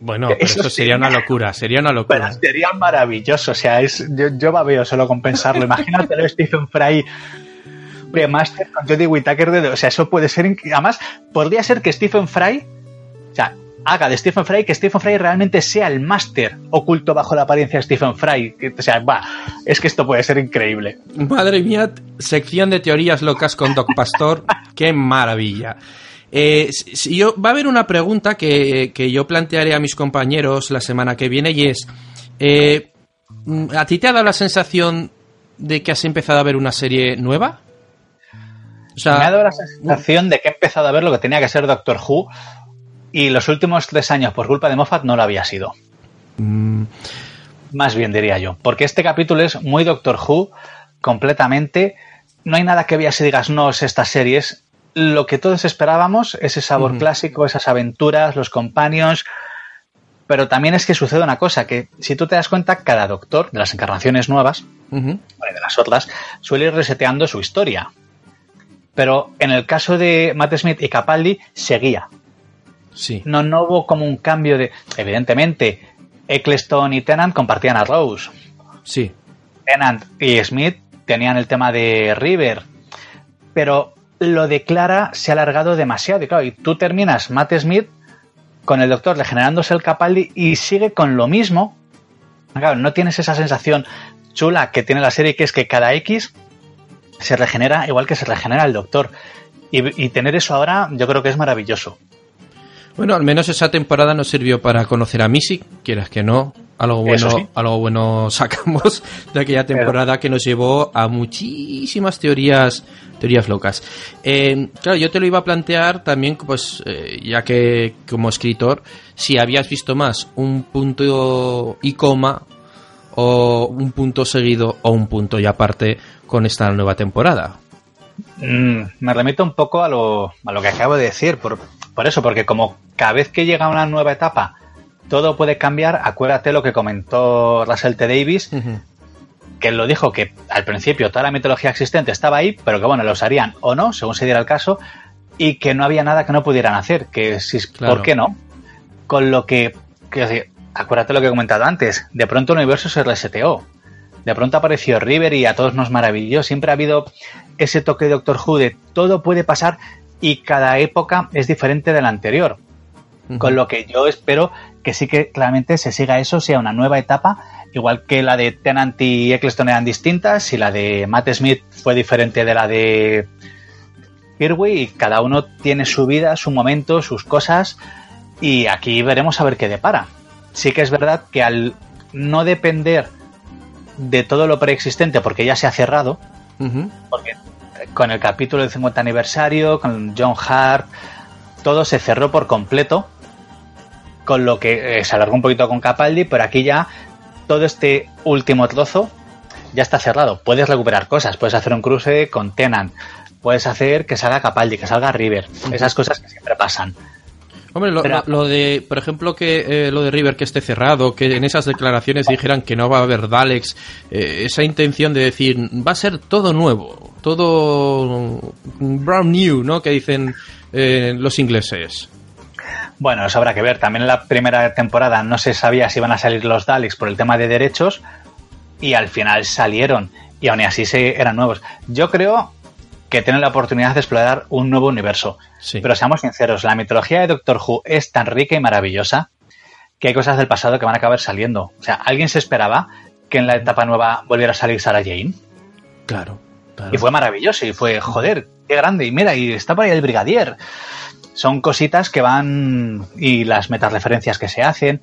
bueno, pero eso sería una locura, sería una locura. Pero sería maravilloso, o sea, es, yo, yo veo solo con pensarlo. Imagínate Stephen Fry Master con Jodie Whittaker, de, o sea, eso puede ser, además, podría ser que Stephen Fry, o sea, haga de Stephen Fry que Stephen Fry realmente sea el máster oculto bajo la apariencia de Stephen Fry. O sea, va, es que esto puede ser increíble. Madre mía, sección de teorías locas con Doc Pastor, qué maravilla. Eh, si yo, va a haber una pregunta que, que, yo plantearé a mis compañeros la semana que viene y es, eh, ¿a ti te ha dado la sensación de que has empezado a ver una serie nueva? O sea, me ha dado la sensación de que he empezado a ver lo que tenía que ser Doctor Who y los últimos tres años, por culpa de Moffat, no lo había sido. Mm. Más bien diría yo. Porque este capítulo es muy Doctor Who, completamente. No hay nada que veas y digas, no, es estas series. Lo que todos esperábamos, ese sabor clásico, esas aventuras, los companions. Pero también es que sucede una cosa, que si tú te das cuenta, cada doctor de las encarnaciones nuevas, de las otras, suele ir reseteando su historia. Pero en el caso de Matt Smith y Capaldi, seguía. Sí. No, no hubo como un cambio de. Evidentemente, Eccleston y Tennant compartían a Rose. Sí. Tennant y Smith tenían el tema de River. Pero lo de Clara se ha alargado demasiado. Y claro, y tú terminas Matt Smith con el doctor regenerándose el Capaldi y sigue con lo mismo. Claro, no tienes esa sensación chula que tiene la serie, que es que cada X se regenera igual que se regenera el doctor. Y, tener eso ahora yo creo que es maravilloso. Bueno, al menos esa temporada nos sirvió para conocer a Missy, quieras que no. Algo bueno, algo bueno sacamos de aquella temporada que nos llevó a muchísimas teorías, teorías locas. Eh, claro, yo te lo iba a plantear también, pues, eh, ya que como escritor, si habías visto más un punto y coma o un punto seguido o un punto y aparte con esta nueva temporada. Mm, me remito un poco a lo, a lo que acabo de decir, por, por, eso, porque como cada vez que llega una nueva etapa todo puede cambiar, acuérdate lo que comentó Russell T. Davis, que lo dijo que al principio toda la mitología existente estaba ahí, pero que bueno, lo usarían o no, según se diera el caso, y que no había nada que no pudieran hacer, que si, ¿por qué no? Con lo que, que, acuérdate lo que he comentado antes, de pronto el universo se reseteó de pronto apareció River y a todos nos maravilló. Siempre ha habido ese toque de Doctor Who de todo puede pasar y cada época es diferente de la anterior. Con lo que yo espero que sí que claramente se siga eso, sea una nueva etapa, igual que la de Tennant y Eccleston eran distintas y la de Matt Smith fue diferente de la de Irwin y cada uno tiene su vida, su momento, sus cosas y aquí veremos a ver qué depara. Sí que es verdad que al no depender de todo lo preexistente porque ya se ha cerrado. Porque con el capítulo del 50 aniversario, con John Hart, todo se cerró por completo. Con lo que eh, se alargó un poquito con Capaldi, pero aquí ya todo este último trozo ya está cerrado. Puedes recuperar cosas, puedes hacer un cruce con Tenant, puedes hacer que salga Capaldi, que salga River, esas cosas que siempre pasan. Hombre, lo, de, por ejemplo, que eh, lo de River que esté cerrado, que en esas declaraciones dijeran que no va a haber Daleks, eh, esa intención de decir va a ser todo nuevo, todo brand new, ¿no? Que dicen eh, los ingleses. Bueno, eso habrá que ver. También en la primera temporada no se sabía si iban a salir los Daleks por el tema de derechos, y al final salieron y aún así se, eran nuevos. Yo creo que tienen la oportunidad de explorar un nuevo universo. Pero seamos sinceros, la mitología de Doctor Who es tan rica y maravillosa que hay cosas del pasado que van a acabar saliendo. O sea, ¿alguien se esperaba que en la etapa nueva volviera a salir Sarah Jane? Claro. Y fue maravilloso y fue, joder, qué grande. Y mira, y está por ahí el Brigadier. Son cositas que van y las metareferencias que se hacen.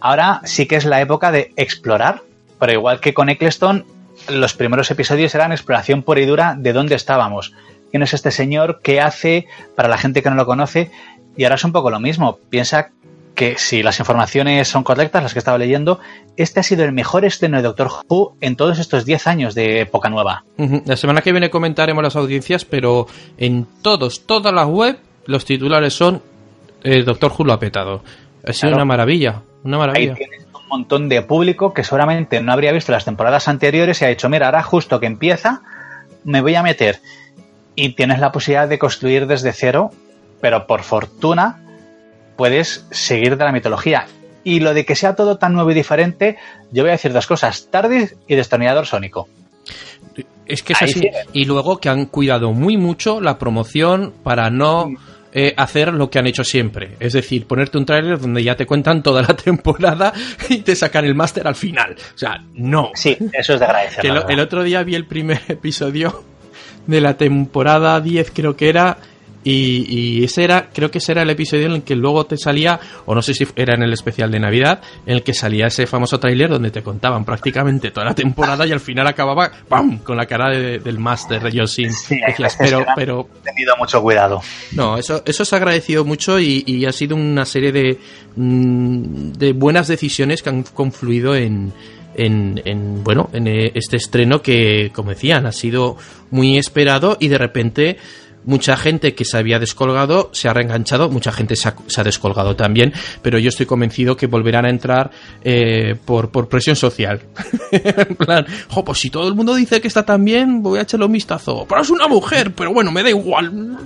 Ahora sí que es la época de explorar, pero igual que con Eccleston, los primeros episodios eran exploración pura y dura de dónde estábamos. ¿Quién es este señor? ¿Qué hace para la gente que no lo conoce? Y ahora es un poco lo mismo. Piensa que si las informaciones son correctas, las que estaba leyendo, este ha sido el mejor estreno de Doctor Who en todos estos 10 años de época nueva. La semana que viene comentaremos las audiencias, pero en todos, todas las web, los titulares son eh, Doctor Who lo ha petado. Ha sido una maravilla, una maravilla montón de público que seguramente no habría visto las temporadas anteriores y ha dicho, mira, ahora justo que empieza, me voy a meter. Y tienes la posibilidad de construir desde cero, pero por fortuna puedes seguir de la mitología. Y lo de que sea todo tan nuevo y diferente, yo voy a decir dos cosas, Tardis y Destornillador Sónico. Es que es así. Y luego que han cuidado muy mucho la promoción para no... Eh, hacer lo que han hecho siempre. Es decir, ponerte un tráiler donde ya te cuentan toda la temporada y te sacan el máster al final. O sea, no. Sí, eso es de agradecer. el otro día vi el primer episodio de la temporada 10, creo que era, y, ese era, creo que ese era el episodio en el que luego te salía, o no sé si era en el especial de Navidad, en el que salía ese famoso tráiler donde te contaban prácticamente toda la temporada y al final acababa ¡pam! con la cara del máster de Yosin. Sí, pero, pero tenido mucho cuidado. No, eso, eso se ha agradecido mucho y, ha sido una serie de, mm, de buenas decisiones que han confluido en, en, en, bueno en eh, este estreno que como decían ha sido muy esperado y de repente mucha gente que se había descolgado se ha reenganchado, mucha gente se ha, descolgado también, pero yo estoy convencido que volverán a entrar eh, por, presión social. en plan, pues si todo el mundo dice que está tan bien, voy a echarle un vistazo. Pero es una mujer, pero bueno, me da igual.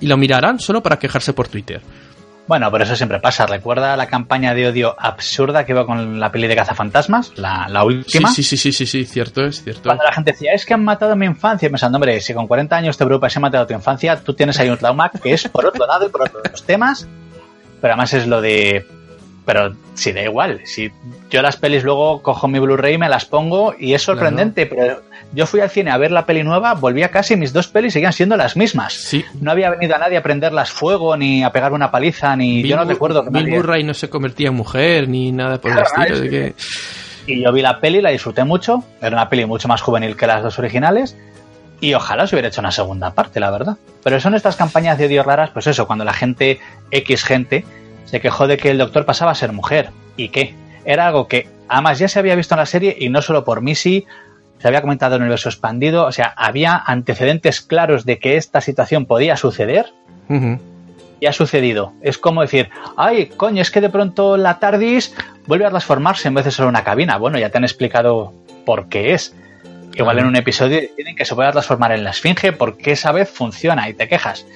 Y lo mirarán solo para quejarse por Twitter. Bueno, pero eso siempre pasa. ¿Recuerda la campaña de odio absurda que iba con la peli de cazafantasmas? La, la última. Sí, sí, sí, sí, sí, cierto, es cierto. Cuando la gente decía, es que han matado mi infancia, pensando, hombre, si con 40 años te preocupas si han matado tu infancia, tú tienes ahí un trauma que es por otro lado y por otros temas. Pero además es lo de. Pero si da igual. Si yo las pelis luego cojo mi Blu-ray, me las pongo y es sorprendente, pero yo fui al cine a ver la peli nueva, volví a casa y mis dos pelis seguían siendo las mismas. Sí. No había venido a nadie a prenderlas fuego, ni a pegar una paliza, ni yo no recuerdo que Bill Murray no se convertía en mujer, ni nada por el estilo. De que... Y yo vi la peli, la disfruté mucho. Era una peli mucho más juvenil que las dos originales. Y ojalá se hubiera hecho una segunda parte, la verdad. Pero son estas campañas de odio raras, pues eso, cuando la gente, X gente, se quejó de que el doctor pasaba a ser mujer. ¿Y qué? Era algo que además ya se había visto en la serie y no solo por Missy se había comentado en el universo expandido, o sea, había antecedentes claros de que esta situación podía suceder. Y ha sucedido. Es como decir, ay, coño, es que de pronto la TARDIS vuelve a transformarse en vez de solo una cabina. Bueno, ya te han explicado por qué es. Igual en un episodio tienen que se pueda transformar en la esfinge porque esa vez funciona y te quejas.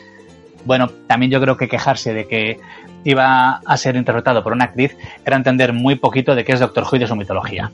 Bueno, también yo creo que quejarse de que iba a ser interpretado por una actriz era entender muy poquito de qué es Doctor Who y de su mitología.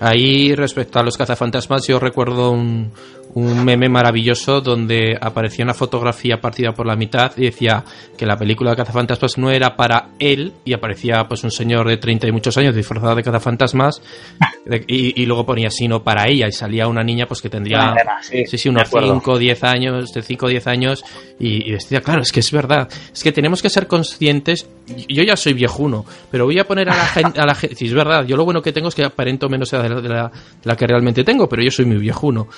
Ahí, respecto a los cazafantasmas, yo recuerdo un, un meme maravilloso donde aparecía una fotografía partida por la mitad y decía que la película de cazafantasmas no era para él y aparecía pues un señor de 30 y muchos años disfrazado de cazafantasmas y, y luego ponía sino para ella y salía una niña pues que tendría sí, sí, unos 5 o 10 años de 5 o 10 años y, decía claro es que es verdad es que tenemos que ser conscientes yo ya soy viejuno pero voy a poner a la gente a la gente sí es verdad yo lo bueno que tengo es que aparento menos la, de la, que realmente tengo pero yo soy muy viejuno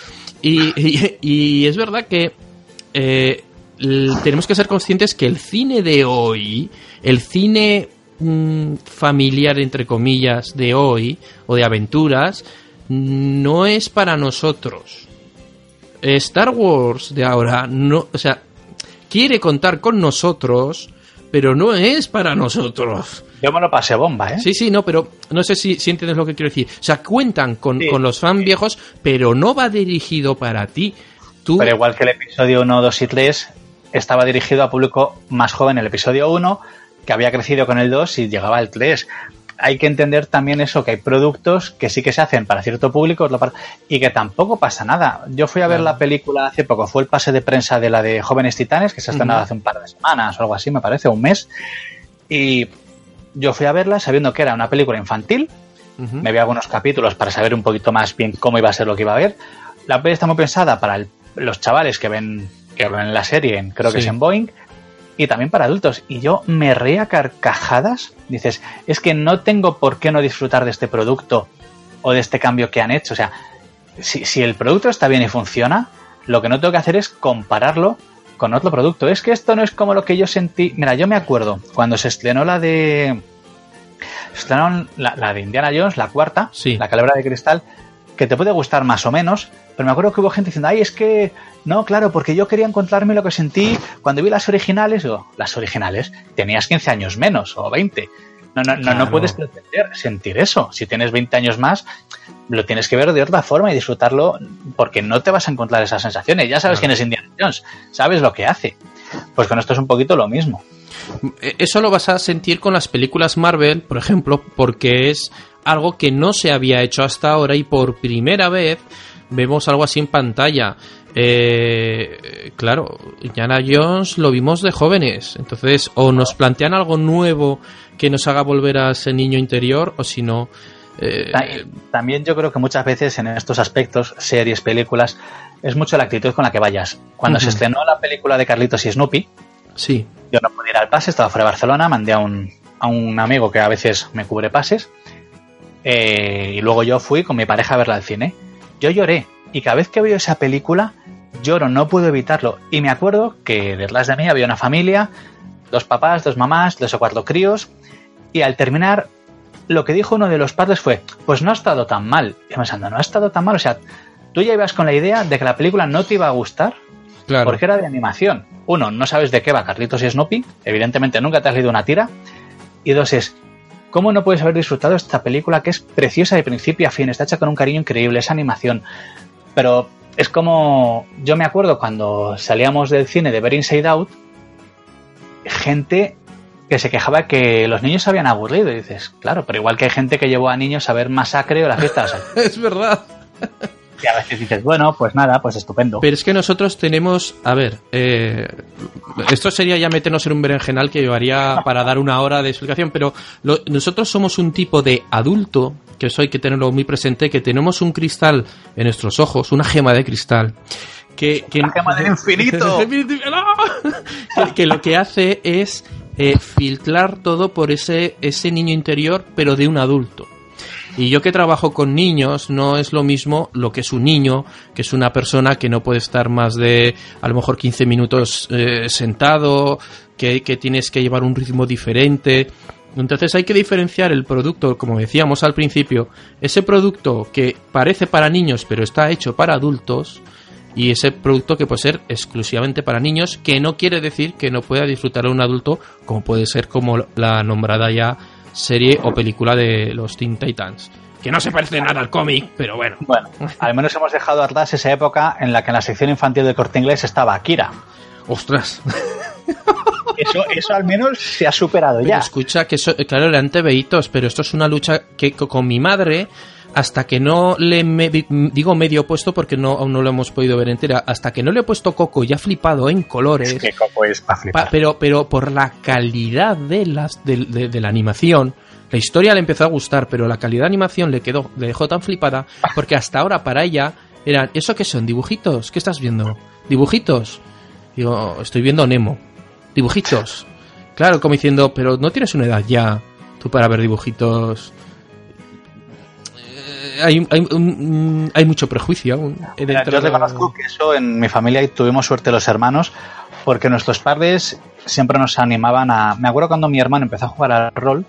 y y, es verdad que eh, tenemos que ser conscientes que el cine de hoy, el cine mm, familiar, entre comillas, de hoy, o de aventuras, no es para nosotros. Star Wars de ahora, no, o sea, quiere contar con nosotros, pero no es para nosotros. Yo me lo pasé bomba, ¿eh? Sí, sí, no, pero no sé si, entiendes lo que quiero decir. O sea, cuentan con, los fans viejos, pero no va dirigido para ti. Tú... Pero igual que el episodio 1, 2 y 3 estaba dirigido a público más joven el episodio 1, que había crecido con el 2 y llegaba al 3. Hay que entender también eso, que hay productos que sí que se hacen para cierto público y que tampoco pasa nada. Yo fui a ver la película hace poco, fue el pase de prensa de la de Jóvenes Titanes, que se ha estrenado hace un par de semanas o algo así, me parece, un mes. Y yo fui a verla sabiendo que era una película infantil. Me vi algunos capítulos para saber un poquito más bien cómo iba a ser lo que iba a ver. La película está muy pensada para los chavales que ven, que ven la serie, creo que es en Boeing y también para adultos. Y yo me reía carcajadas. Dices, es que no tengo por qué no disfrutar de este producto o de este cambio que han hecho. O sea, si, si el producto está bien y funciona, lo que no tengo que hacer es compararlo con otro producto. Es que esto no es como lo que yo sentí. Mira, yo me acuerdo cuando se estrenó la de. Se estrenó la, la de Indiana Jones, la cuarta, sí. la calabra de cristal, que te puede gustar más o menos, pero me acuerdo que hubo gente diciendo, ay, es que no, claro, porque yo quería encontrarme lo que sentí cuando vi las originales. o las originales, tenías 15 años menos o 20. No, no, no, no puedes pretender sentir eso. Si tienes 20 años más, lo tienes que ver de otra forma y disfrutarlo porque no te vas a encontrar esas sensaciones. Ya sabes quién es Indiana Jones, sabes lo que hace. Pues con esto es un poquito lo mismo. E, eso lo vas a sentir con las películas Marvel, por ejemplo, porque es algo que no se había hecho hasta ahora y por primera vez vemos algo así en pantalla. Eh, claro, Indiana Jones lo vimos de jóvenes, entonces o nos plantean algo nuevo que nos haga volver a ese niño interior o si no... Eh, También yo creo que muchas veces en estos aspectos, series, películas, es mucho la actitud con la que vayas. Cuando se estrenó la película de Carlitos y Snoopy, sí. yo no podía ir al pase, estaba fuera de Barcelona, mandé a un, a un amigo que a veces me cubre pases, eh, y luego yo fui con mi pareja a verla al cine. Yo lloré, y cada vez que veo esa película lloro, no puedo evitarlo. Y me acuerdo que detrás de mí había una familia, dos papás, dos mamás, tres o cuatro críos, y al terminar lo que dijo uno de los padres fue, pues no ha estado tan mal. Y pensando, no ha estado tan mal, o sea, tú ya ibas con la idea de que la película no te iba a gustar claro. porque era de animación. Uno, no sabes de qué va Carlitos y Snoopy, evidentemente nunca te has leído una tira. Y dos es, ¿cómo no puedes haber disfrutado esta película que es preciosa de principio a fin? Está hecha con un cariño increíble, esa animación, pero es como, yo me acuerdo cuando salíamos del cine de ver Inside Out, gente que se quejaba que los niños se habían aburrido. Y dices, claro, pero igual que hay gente que llevó a niños a ver Masacre o la fiesta de Es verdad. Y a veces dices, bueno, pues nada, pues estupendo. Pero es que nosotros tenemos, a ver, eh, esto sería ya meternos en un berenjenal que llevaría para dar una hora de explicación, pero nosotros somos un tipo de adulto, que eso hay que tenerlo muy presente, que tenemos un cristal en nuestros ojos, una gema de cristal. Que, que, la gema del infinito. que, que, lo que hace es eh, filtrar todo por ese, ese niño interior, pero de un adulto. Y yo que trabajo con niños, no es lo mismo lo que es un niño, que es una persona que no puede estar más de a lo mejor 15 minutos eh, sentado, que, que tienes que llevar un ritmo diferente. Entonces hay que diferenciar el producto, como decíamos al principio, ese producto que parece para niños pero está hecho para adultos y ese producto que puede ser exclusivamente para niños, que no quiere decir que no pueda disfrutar un adulto, como puede ser como la nombrada ya serie o película de los Teen Titans. Que no se parece nada al cómic, pero bueno. Bueno, al menos hemos dejado atrás esa época en la que en la sección infantil de corte inglés estaba Akira. ¡Ostras! Eso, eso al menos se ha superado pero ya. Escucha, que eso, claro, eran TVitos, pero esto es una lucha que con mi madre hasta que no le me, digo medio puesto porque no aún no lo hemos podido ver entera hasta que no le he puesto Coco ya flipado en colores es que Coco es flipar pa, pero pero por la calidad de las de, de, de, la animación la historia le empezó a gustar pero la calidad de animación le quedó le dejó tan flipada porque hasta ahora para ella eran eso que son dibujitos qué estás viendo dibujitos digo estoy viendo Nemo. Dibujitos claro como diciendo pero no tienes una edad ya tú para ver dibujitos hay, hay, un, hay, mucho prejuicio aún. Mira, yo reconozco que eso en mi familia y tuvimos suerte los hermanos, porque nuestros padres siempre nos animaban a. Me acuerdo cuando mi hermano empezó a jugar al rol,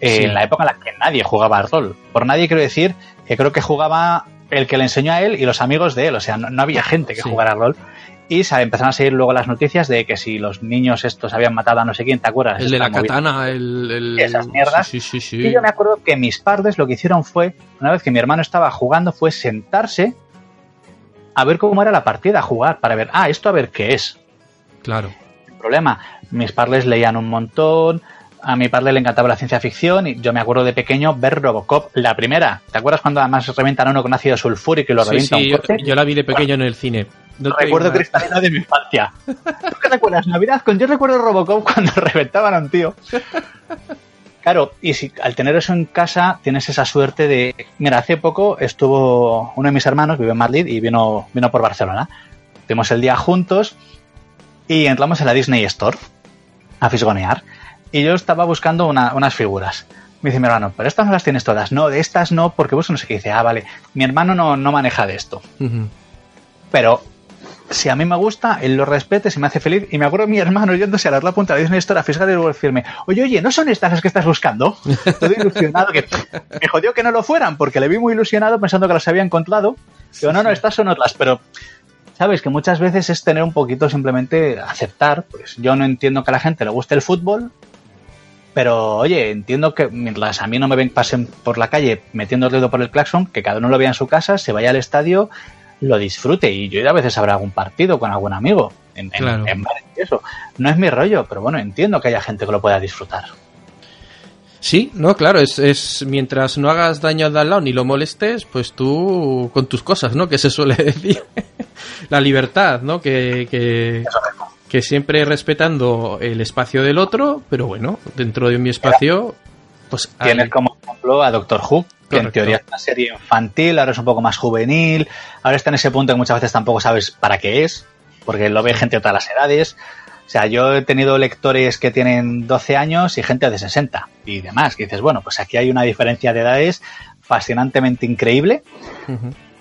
eh, sí. en la época en la que nadie jugaba al rol. Por nadie quiero decir que creo que jugaba el que le enseñó a él y los amigos de él, o sea, no, no había gente que sí. jugara al rol. Y se empezaron a seguir luego las noticias de que si los niños estos habían matado a no sé quién, ¿te acuerdas? El de la katana, el, el, Esas mierdas. Sí, sí, sí, y yo me acuerdo que mis padres lo que hicieron fue, una vez que mi hermano estaba jugando, fue sentarse a ver cómo era la partida, a jugar, para ver, ah, esto a ver qué es. Claro. El problema, mis padres leían un montón, a mi padre le encantaba la ciencia ficción y yo me acuerdo de pequeño ver Robocop, la primera. ¿Te acuerdas cuando además reventan a uno con ácido sulfúrico y lo Sí, revienta sí, un yo, coche? yo la vi de pequeño en el cine. No recuerdo cristalino de mi infancia. ¿Tú qué recuerdas? Navidad con yo recuerdo Robocop cuando reventaban a un tío. Claro, y si al tener eso en casa tienes esa suerte de... Mira, hace poco estuvo uno de mis hermanos, vive en Madrid, y vino, vino por Barcelona. Tuvimos el día juntos y entramos en la Disney Store a fisgonear. Y yo estaba buscando una- unas figuras. Me dice mi hermano, pero estas no las tienes todas. No, de estas no, porque vos no sé qué dice. Ah, vale, mi hermano no, no maneja de esto. Pero si a mí me gusta, él lo respete, se me hace feliz. Y me acuerdo de mi hermano yéndose a la otra punta de la Disney Store a fisgar y luego decirme, oye, oye, ¿no son estas las que estás buscando? Todo ilusionado, que me jodió que no lo fueran, porque le vi muy ilusionado pensando que las había encontrado. Digo, no, no, estas son otras, pero sabes que muchas veces es tener un poquito simplemente aceptar. Pues yo no entiendo que a la gente le guste el fútbol, pero oye, entiendo que mientras a mí no me ven pasen por la calle metiendo el dedo por el claxon, que cada uno lo vea en su casa, se vaya al estadio, lo disfrute. Y yo a veces habrá algún partido con algún amigo. En, Claro. en eso. No es mi rollo, pero bueno, entiendo que haya gente que lo pueda disfrutar. Sí, no, claro, es, es mientras no hagas daño al de al lado ni lo molestes, pues tú con tus cosas, ¿no? Que se suele decir. La libertad, ¿no? Que, que, que siempre respetando el espacio del otro, pero bueno, dentro de mi espacio, pues hay- Tienes como ejemplo a Doctor Who, que en teoría es una serie infantil, ahora es un poco más juvenil, ahora está en ese punto que muchas veces tampoco sabes para qué es, porque lo ve gente de todas las edades. O sea, yo he tenido lectores que tienen 12 años y gente de 60 y demás, que dices, bueno, pues aquí hay una diferencia de edades fascinantemente increíble,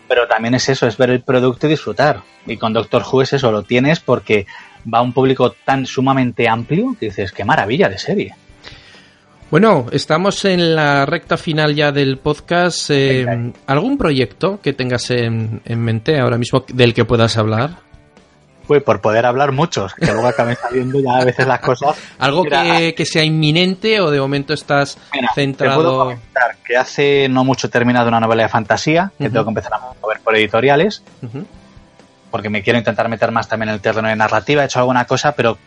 pero también es eso, es ver el producto y disfrutar. Y con Doctor Who es eso, lo tienes porque va a un público tan sumamente amplio que dices, qué maravilla de serie. Bueno, estamos en la recta final ya del podcast. eh. ¿Algún proyecto que tengas en, en mente ahora mismo del que puedas hablar? Pues por poder hablar muchos, que luego acaben saliendo ya a veces las cosas. ¿Algo Mira, que, que sea inminente o de momento estás Mira, te puedo centrado? comentar que hace no mucho he terminado una novela de fantasía, que Ujú. tengo que empezar a mover por editoriales, Ujú. porque me quiero intentar meter más también en el terreno de narrativa. He hecho alguna cosa, pero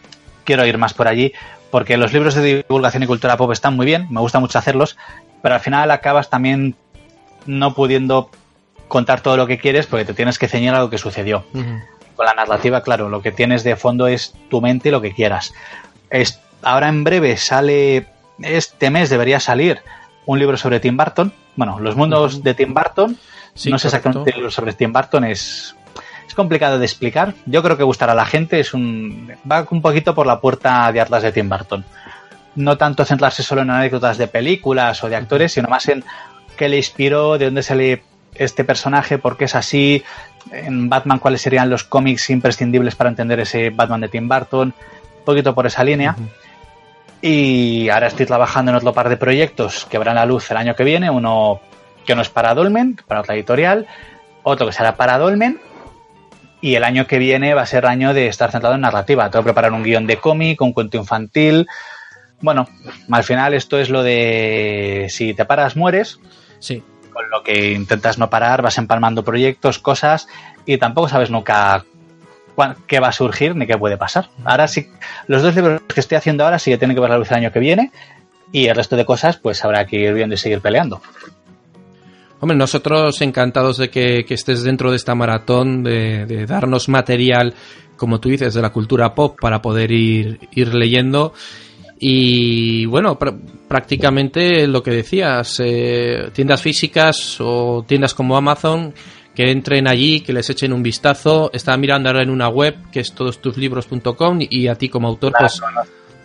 quiero ir más por allí, porque los libros de divulgación y cultura pop están muy bien, me gusta mucho hacerlos, pero al final acabas también no pudiendo contar todo lo que quieres porque te tienes que ceñir a lo que sucedió. Con la narrativa, claro, lo que tienes de fondo es tu mente y lo que quieras. Es, ahora en breve sale, este mes debería salir un libro sobre Tim Burton. Bueno, los mundos de Tim Burton. Sí, no sé correcto. exactamente el libro sobre Tim Burton, es, es complicado de explicar. Yo creo que gustará a la gente. Es un, va un poquito por la puerta de Atlas de Tim Burton. No tanto centrarse solo en anécdotas de películas o de actores, sino más en qué le inspiró, de dónde sale este personaje, por qué es así, en Batman cuáles serían los cómics imprescindibles para entender ese Batman de Tim Burton, un poquito por esa línea. Y ahora estoy trabajando en otro par de proyectos que verán la luz el año que viene, uno que no es para Dolmen, para otra editorial, otro que será para Dolmen, y el año que viene va a ser año de estar centrado en narrativa. Tengo que preparar un guion de cómic, un cuento infantil. Bueno, al final esto es lo de si te paras mueres, Sí. con lo que intentas no parar, vas empalmando proyectos, cosas, y tampoco sabes nunca qué va a surgir ni qué puede pasar. Ahora sí, los dos libros que estoy haciendo ahora sí que tienen que ver la luz el año que viene, y el resto de cosas pues habrá que ir viendo y seguir peleando. Hombre, nosotros encantados de que, que estés dentro de esta maratón, de, de darnos material, como tú dices, de la cultura pop para poder ir, ir leyendo. Y bueno, pr- prácticamente lo que decías, eh, tiendas físicas o tiendas como Amazon que entren allí, que les echen un vistazo. Estaba mirando ahora en una web que es todostuslibros.com y a ti como autor, pues,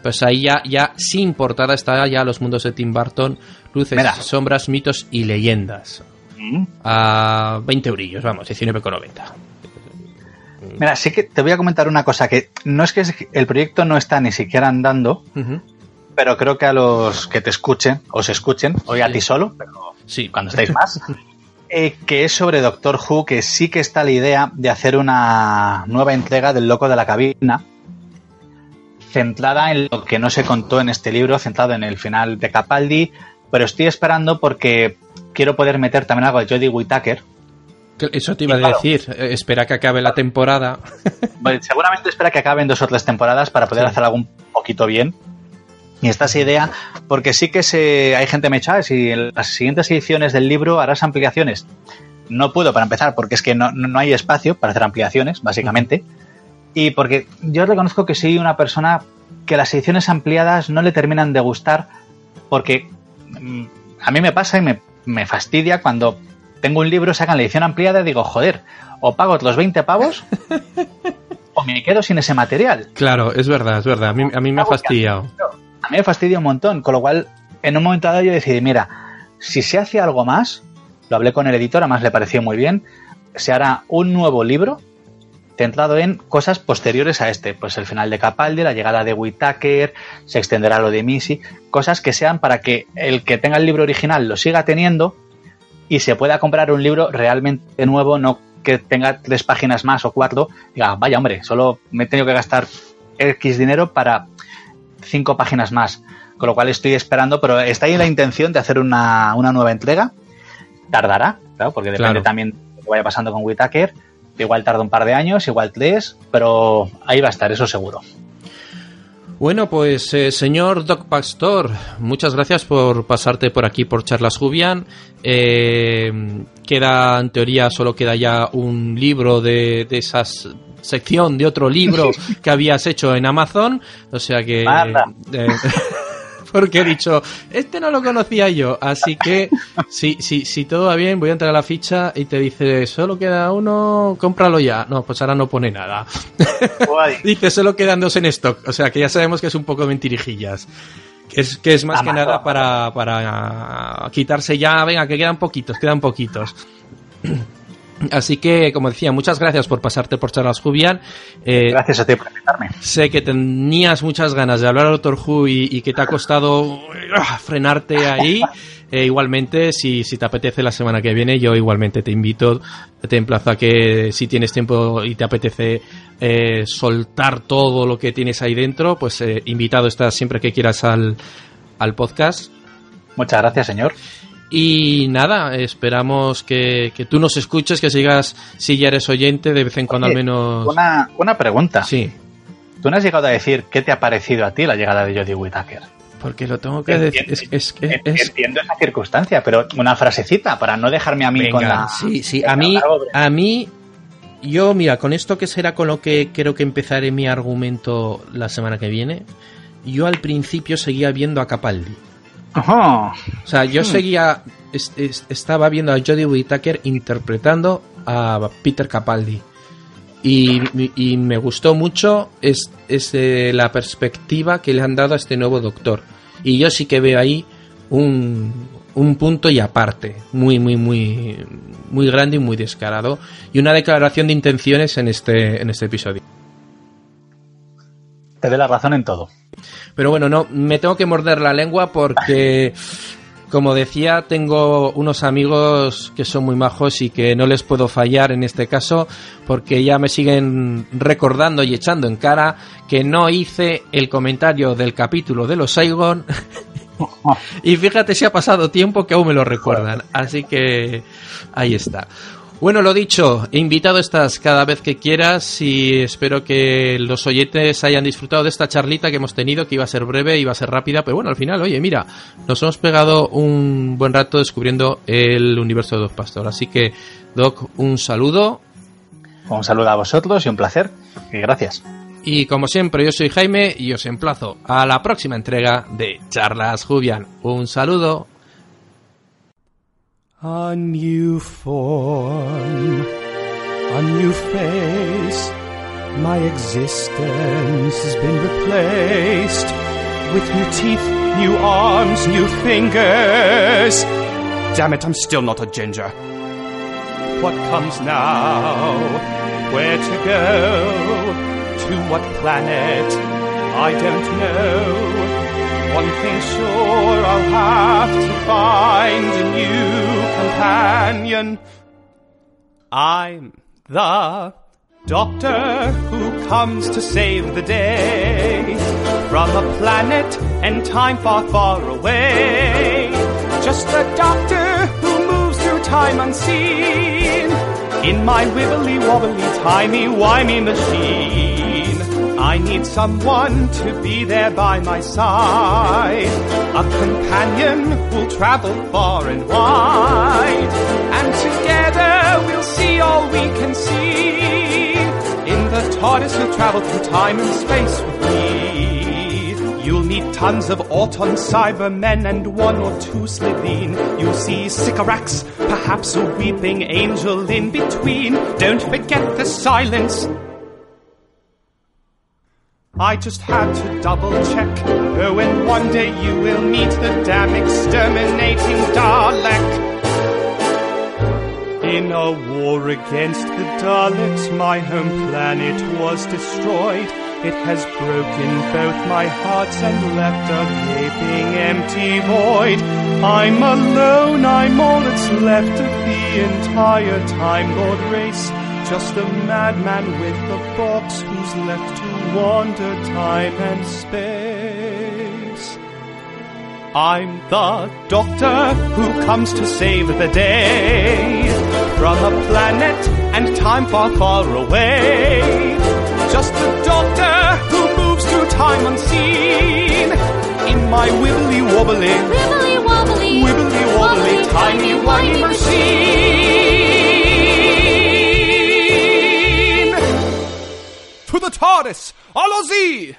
pues ahí ya, ya sin portada está ya los mundos de Tim Burton, luces, Mira. sombras, mitos y leyendas. Mm. A 20 eurillos, vamos, 19,90. Mira, sí que te voy a comentar una cosa, que no es que el proyecto no está ni siquiera andando, pero creo que a los que te escuchen, os escuchen, hoy a Sí. ti solo, pero Sí, cuando estéis más, eh, que es sobre Doctor Who, que sí que está la idea de hacer una nueva entrega del Loco de la Cabina, centrada en lo que no se contó en este libro, centrado en el final de Capaldi, pero estoy esperando porque quiero poder meter también algo de Jodie Whittaker. Que Eso te iba Y a claro. decir. eh, Espera que acabe la temporada. Bueno, seguramente espera que acaben dos o tres temporadas para poder Sí. hacer algo un poquito bien. Y esta es idea, porque sí que se, hay gente me echa, si en las siguientes ediciones del libro harás ampliaciones. No puedo para empezar, porque es que no, no hay espacio para hacer ampliaciones, básicamente. Y porque yo reconozco que soy una persona que las ediciones ampliadas no le terminan de gustar, porque mm, a mí me pasa y me, me fastidia cuando tengo un libro, sacan la edición ampliada y digo, joder, o pago los 20 pavos o me quedo sin ese material. Claro, es verdad, es verdad. A mí, a mí me ha fastidiado. A mí me fastidia un montón, con lo cual en un momento dado yo decidí, mira, si se hace algo más, lo hablé con el editor, además le pareció muy bien, se hará un nuevo libro centrado en cosas posteriores a este, pues el final de Capaldi, la llegada de Whitaker, se extenderá lo de Missy, cosas que sean para que el que tenga el libro original lo siga teniendo y se pueda comprar un libro realmente nuevo, no que tenga tres páginas más o cuatro, diga, vaya hombre, solo me he tenido que gastar X dinero para cinco páginas más. Con lo cual estoy esperando, pero está ahí la intención de hacer una, una nueva entrega. Tardará, claro, porque depende Claro. también de lo que vaya pasando con Whitaker. Igual tarda un par de años, igual tres, pero ahí va a estar, eso seguro. Bueno, pues eh, señor Doc Pastor, muchas gracias por pasarte por aquí por Charlas Jubian. Eh, queda, en teoría, solo queda ya un libro de, de esa sección de otro libro que habías hecho en Amazon. O sea que... Eh, porque he dicho, este no lo conocía yo, así que si, si, si todo va bien, voy a entrar a la ficha y te dice, solo queda uno, cómpralo ya. No, pues ahora no pone nada. Dice, solo quedan dos en stock. O sea, que ya sabemos que es un poco mentirijillas. Que es, que es más que nada para, para quitarse ya, venga, que quedan poquitos, quedan poquitos. Así que, como decía, muchas gracias por pasarte por Charlas Jubian. Eh, Gracias a ti por invitarme. sé que tenías muchas ganas de hablar a Doctor Who y, y que te ha costado ah, frenarte ahí. Eh, igualmente, si, si te apetece la semana que viene, yo igualmente te invito, te emplazo a que si tienes tiempo y te apetece eh, soltar todo lo que tienes ahí dentro, pues invitado estás siempre que quieras al, al podcast. Muchas gracias, señor. Y nada, esperamos que, que tú nos escuches, que sigas, si ya eres oyente, de vez en cuando al menos... Una, una pregunta. Sí, ¿Tú no has llegado a decir qué te ha parecido a ti la llegada de Jodie Whittaker? porque lo tengo que decir. Es, es, Entiendo esa circunstancia, pero una frasecita para no dejarme a mí con la. sí, sí, a mí, a mí, yo, mira, con esto que será con lo que creo que empezaré mi argumento la semana que viene, yo al principio seguía viendo a Capaldi. Ojo. O sea, Hmm. yo seguía, es- es- estaba viendo a Jodie Whittaker interpretando a Peter Capaldi. Y, y me gustó mucho es, es, eh, la perspectiva que le han dado a este nuevo doctor. Y yo sí que veo ahí un, un punto y aparte, muy, muy, muy, muy grande y muy descarado. Y una declaración de intenciones en este, en este episodio. Te doy la razón en todo. Pero bueno, no, me tengo que morder la lengua porque, como decía, tengo unos amigos que son muy majos y que no les puedo fallar en este caso porque ya me siguen recordando y echando en cara que no hice el comentario del capítulo de los Saigon. y fíjate si ha pasado tiempo que aún me lo recuerdan. Así que ahí está. Bueno, lo dicho, invitado estás cada vez que quieras y espero que los oyentes hayan disfrutado de esta charlita que hemos tenido, que iba a ser breve, iba a ser rápida, pero bueno, al final, oye, mira, nos hemos pegado un buen rato descubriendo el universo de Doc Pastor. Así que, Doc, un saludo Un saludo a vosotros y un placer. Y gracias. y como siempre, yo soy Jaime y os emplazo a la próxima entrega de Charlas Jubian. Un saludo. A new form, a new face. My existence has been replaced with new teeth, new arms, new fingers. Damn it, I'm still not a ginger. What comes now? Where to go? To what planet? I don't know. One thing sure, I'll have to find a new companion. I'm the doctor who comes to save the day from a planet and time far, far away. Just the doctor who moves through time unseen in my wibbly wobbly timey wimey machine. I need someone to be there by my side. A companion who'll travel far and wide. And together we'll see all we can see. In the TARDIS you'll travel through time and space with me. You'll meet tons of Auton Cybermen and one or two Slitheen. You'll see Sycorax, perhaps a weeping angel in between. Don't forget the silence. I just had to double check. Oh, and one day you will meet the damn exterminating Dalek. In a war against the Daleks, my home planet was destroyed. It has broken both my hearts and left a gaping empty void. I'm alone, I'm all that's left of the entire Time Lord race. Just a madman with a box who's left to wander time and space. I'm the doctor who comes to save the day from a planet and time far, far away. Just a doctor who moves through time unseen in my wibbly wobbly, Wibbly wobbly, wibbly wobbly, tiny whiny machine. The TARDIS, allons-y!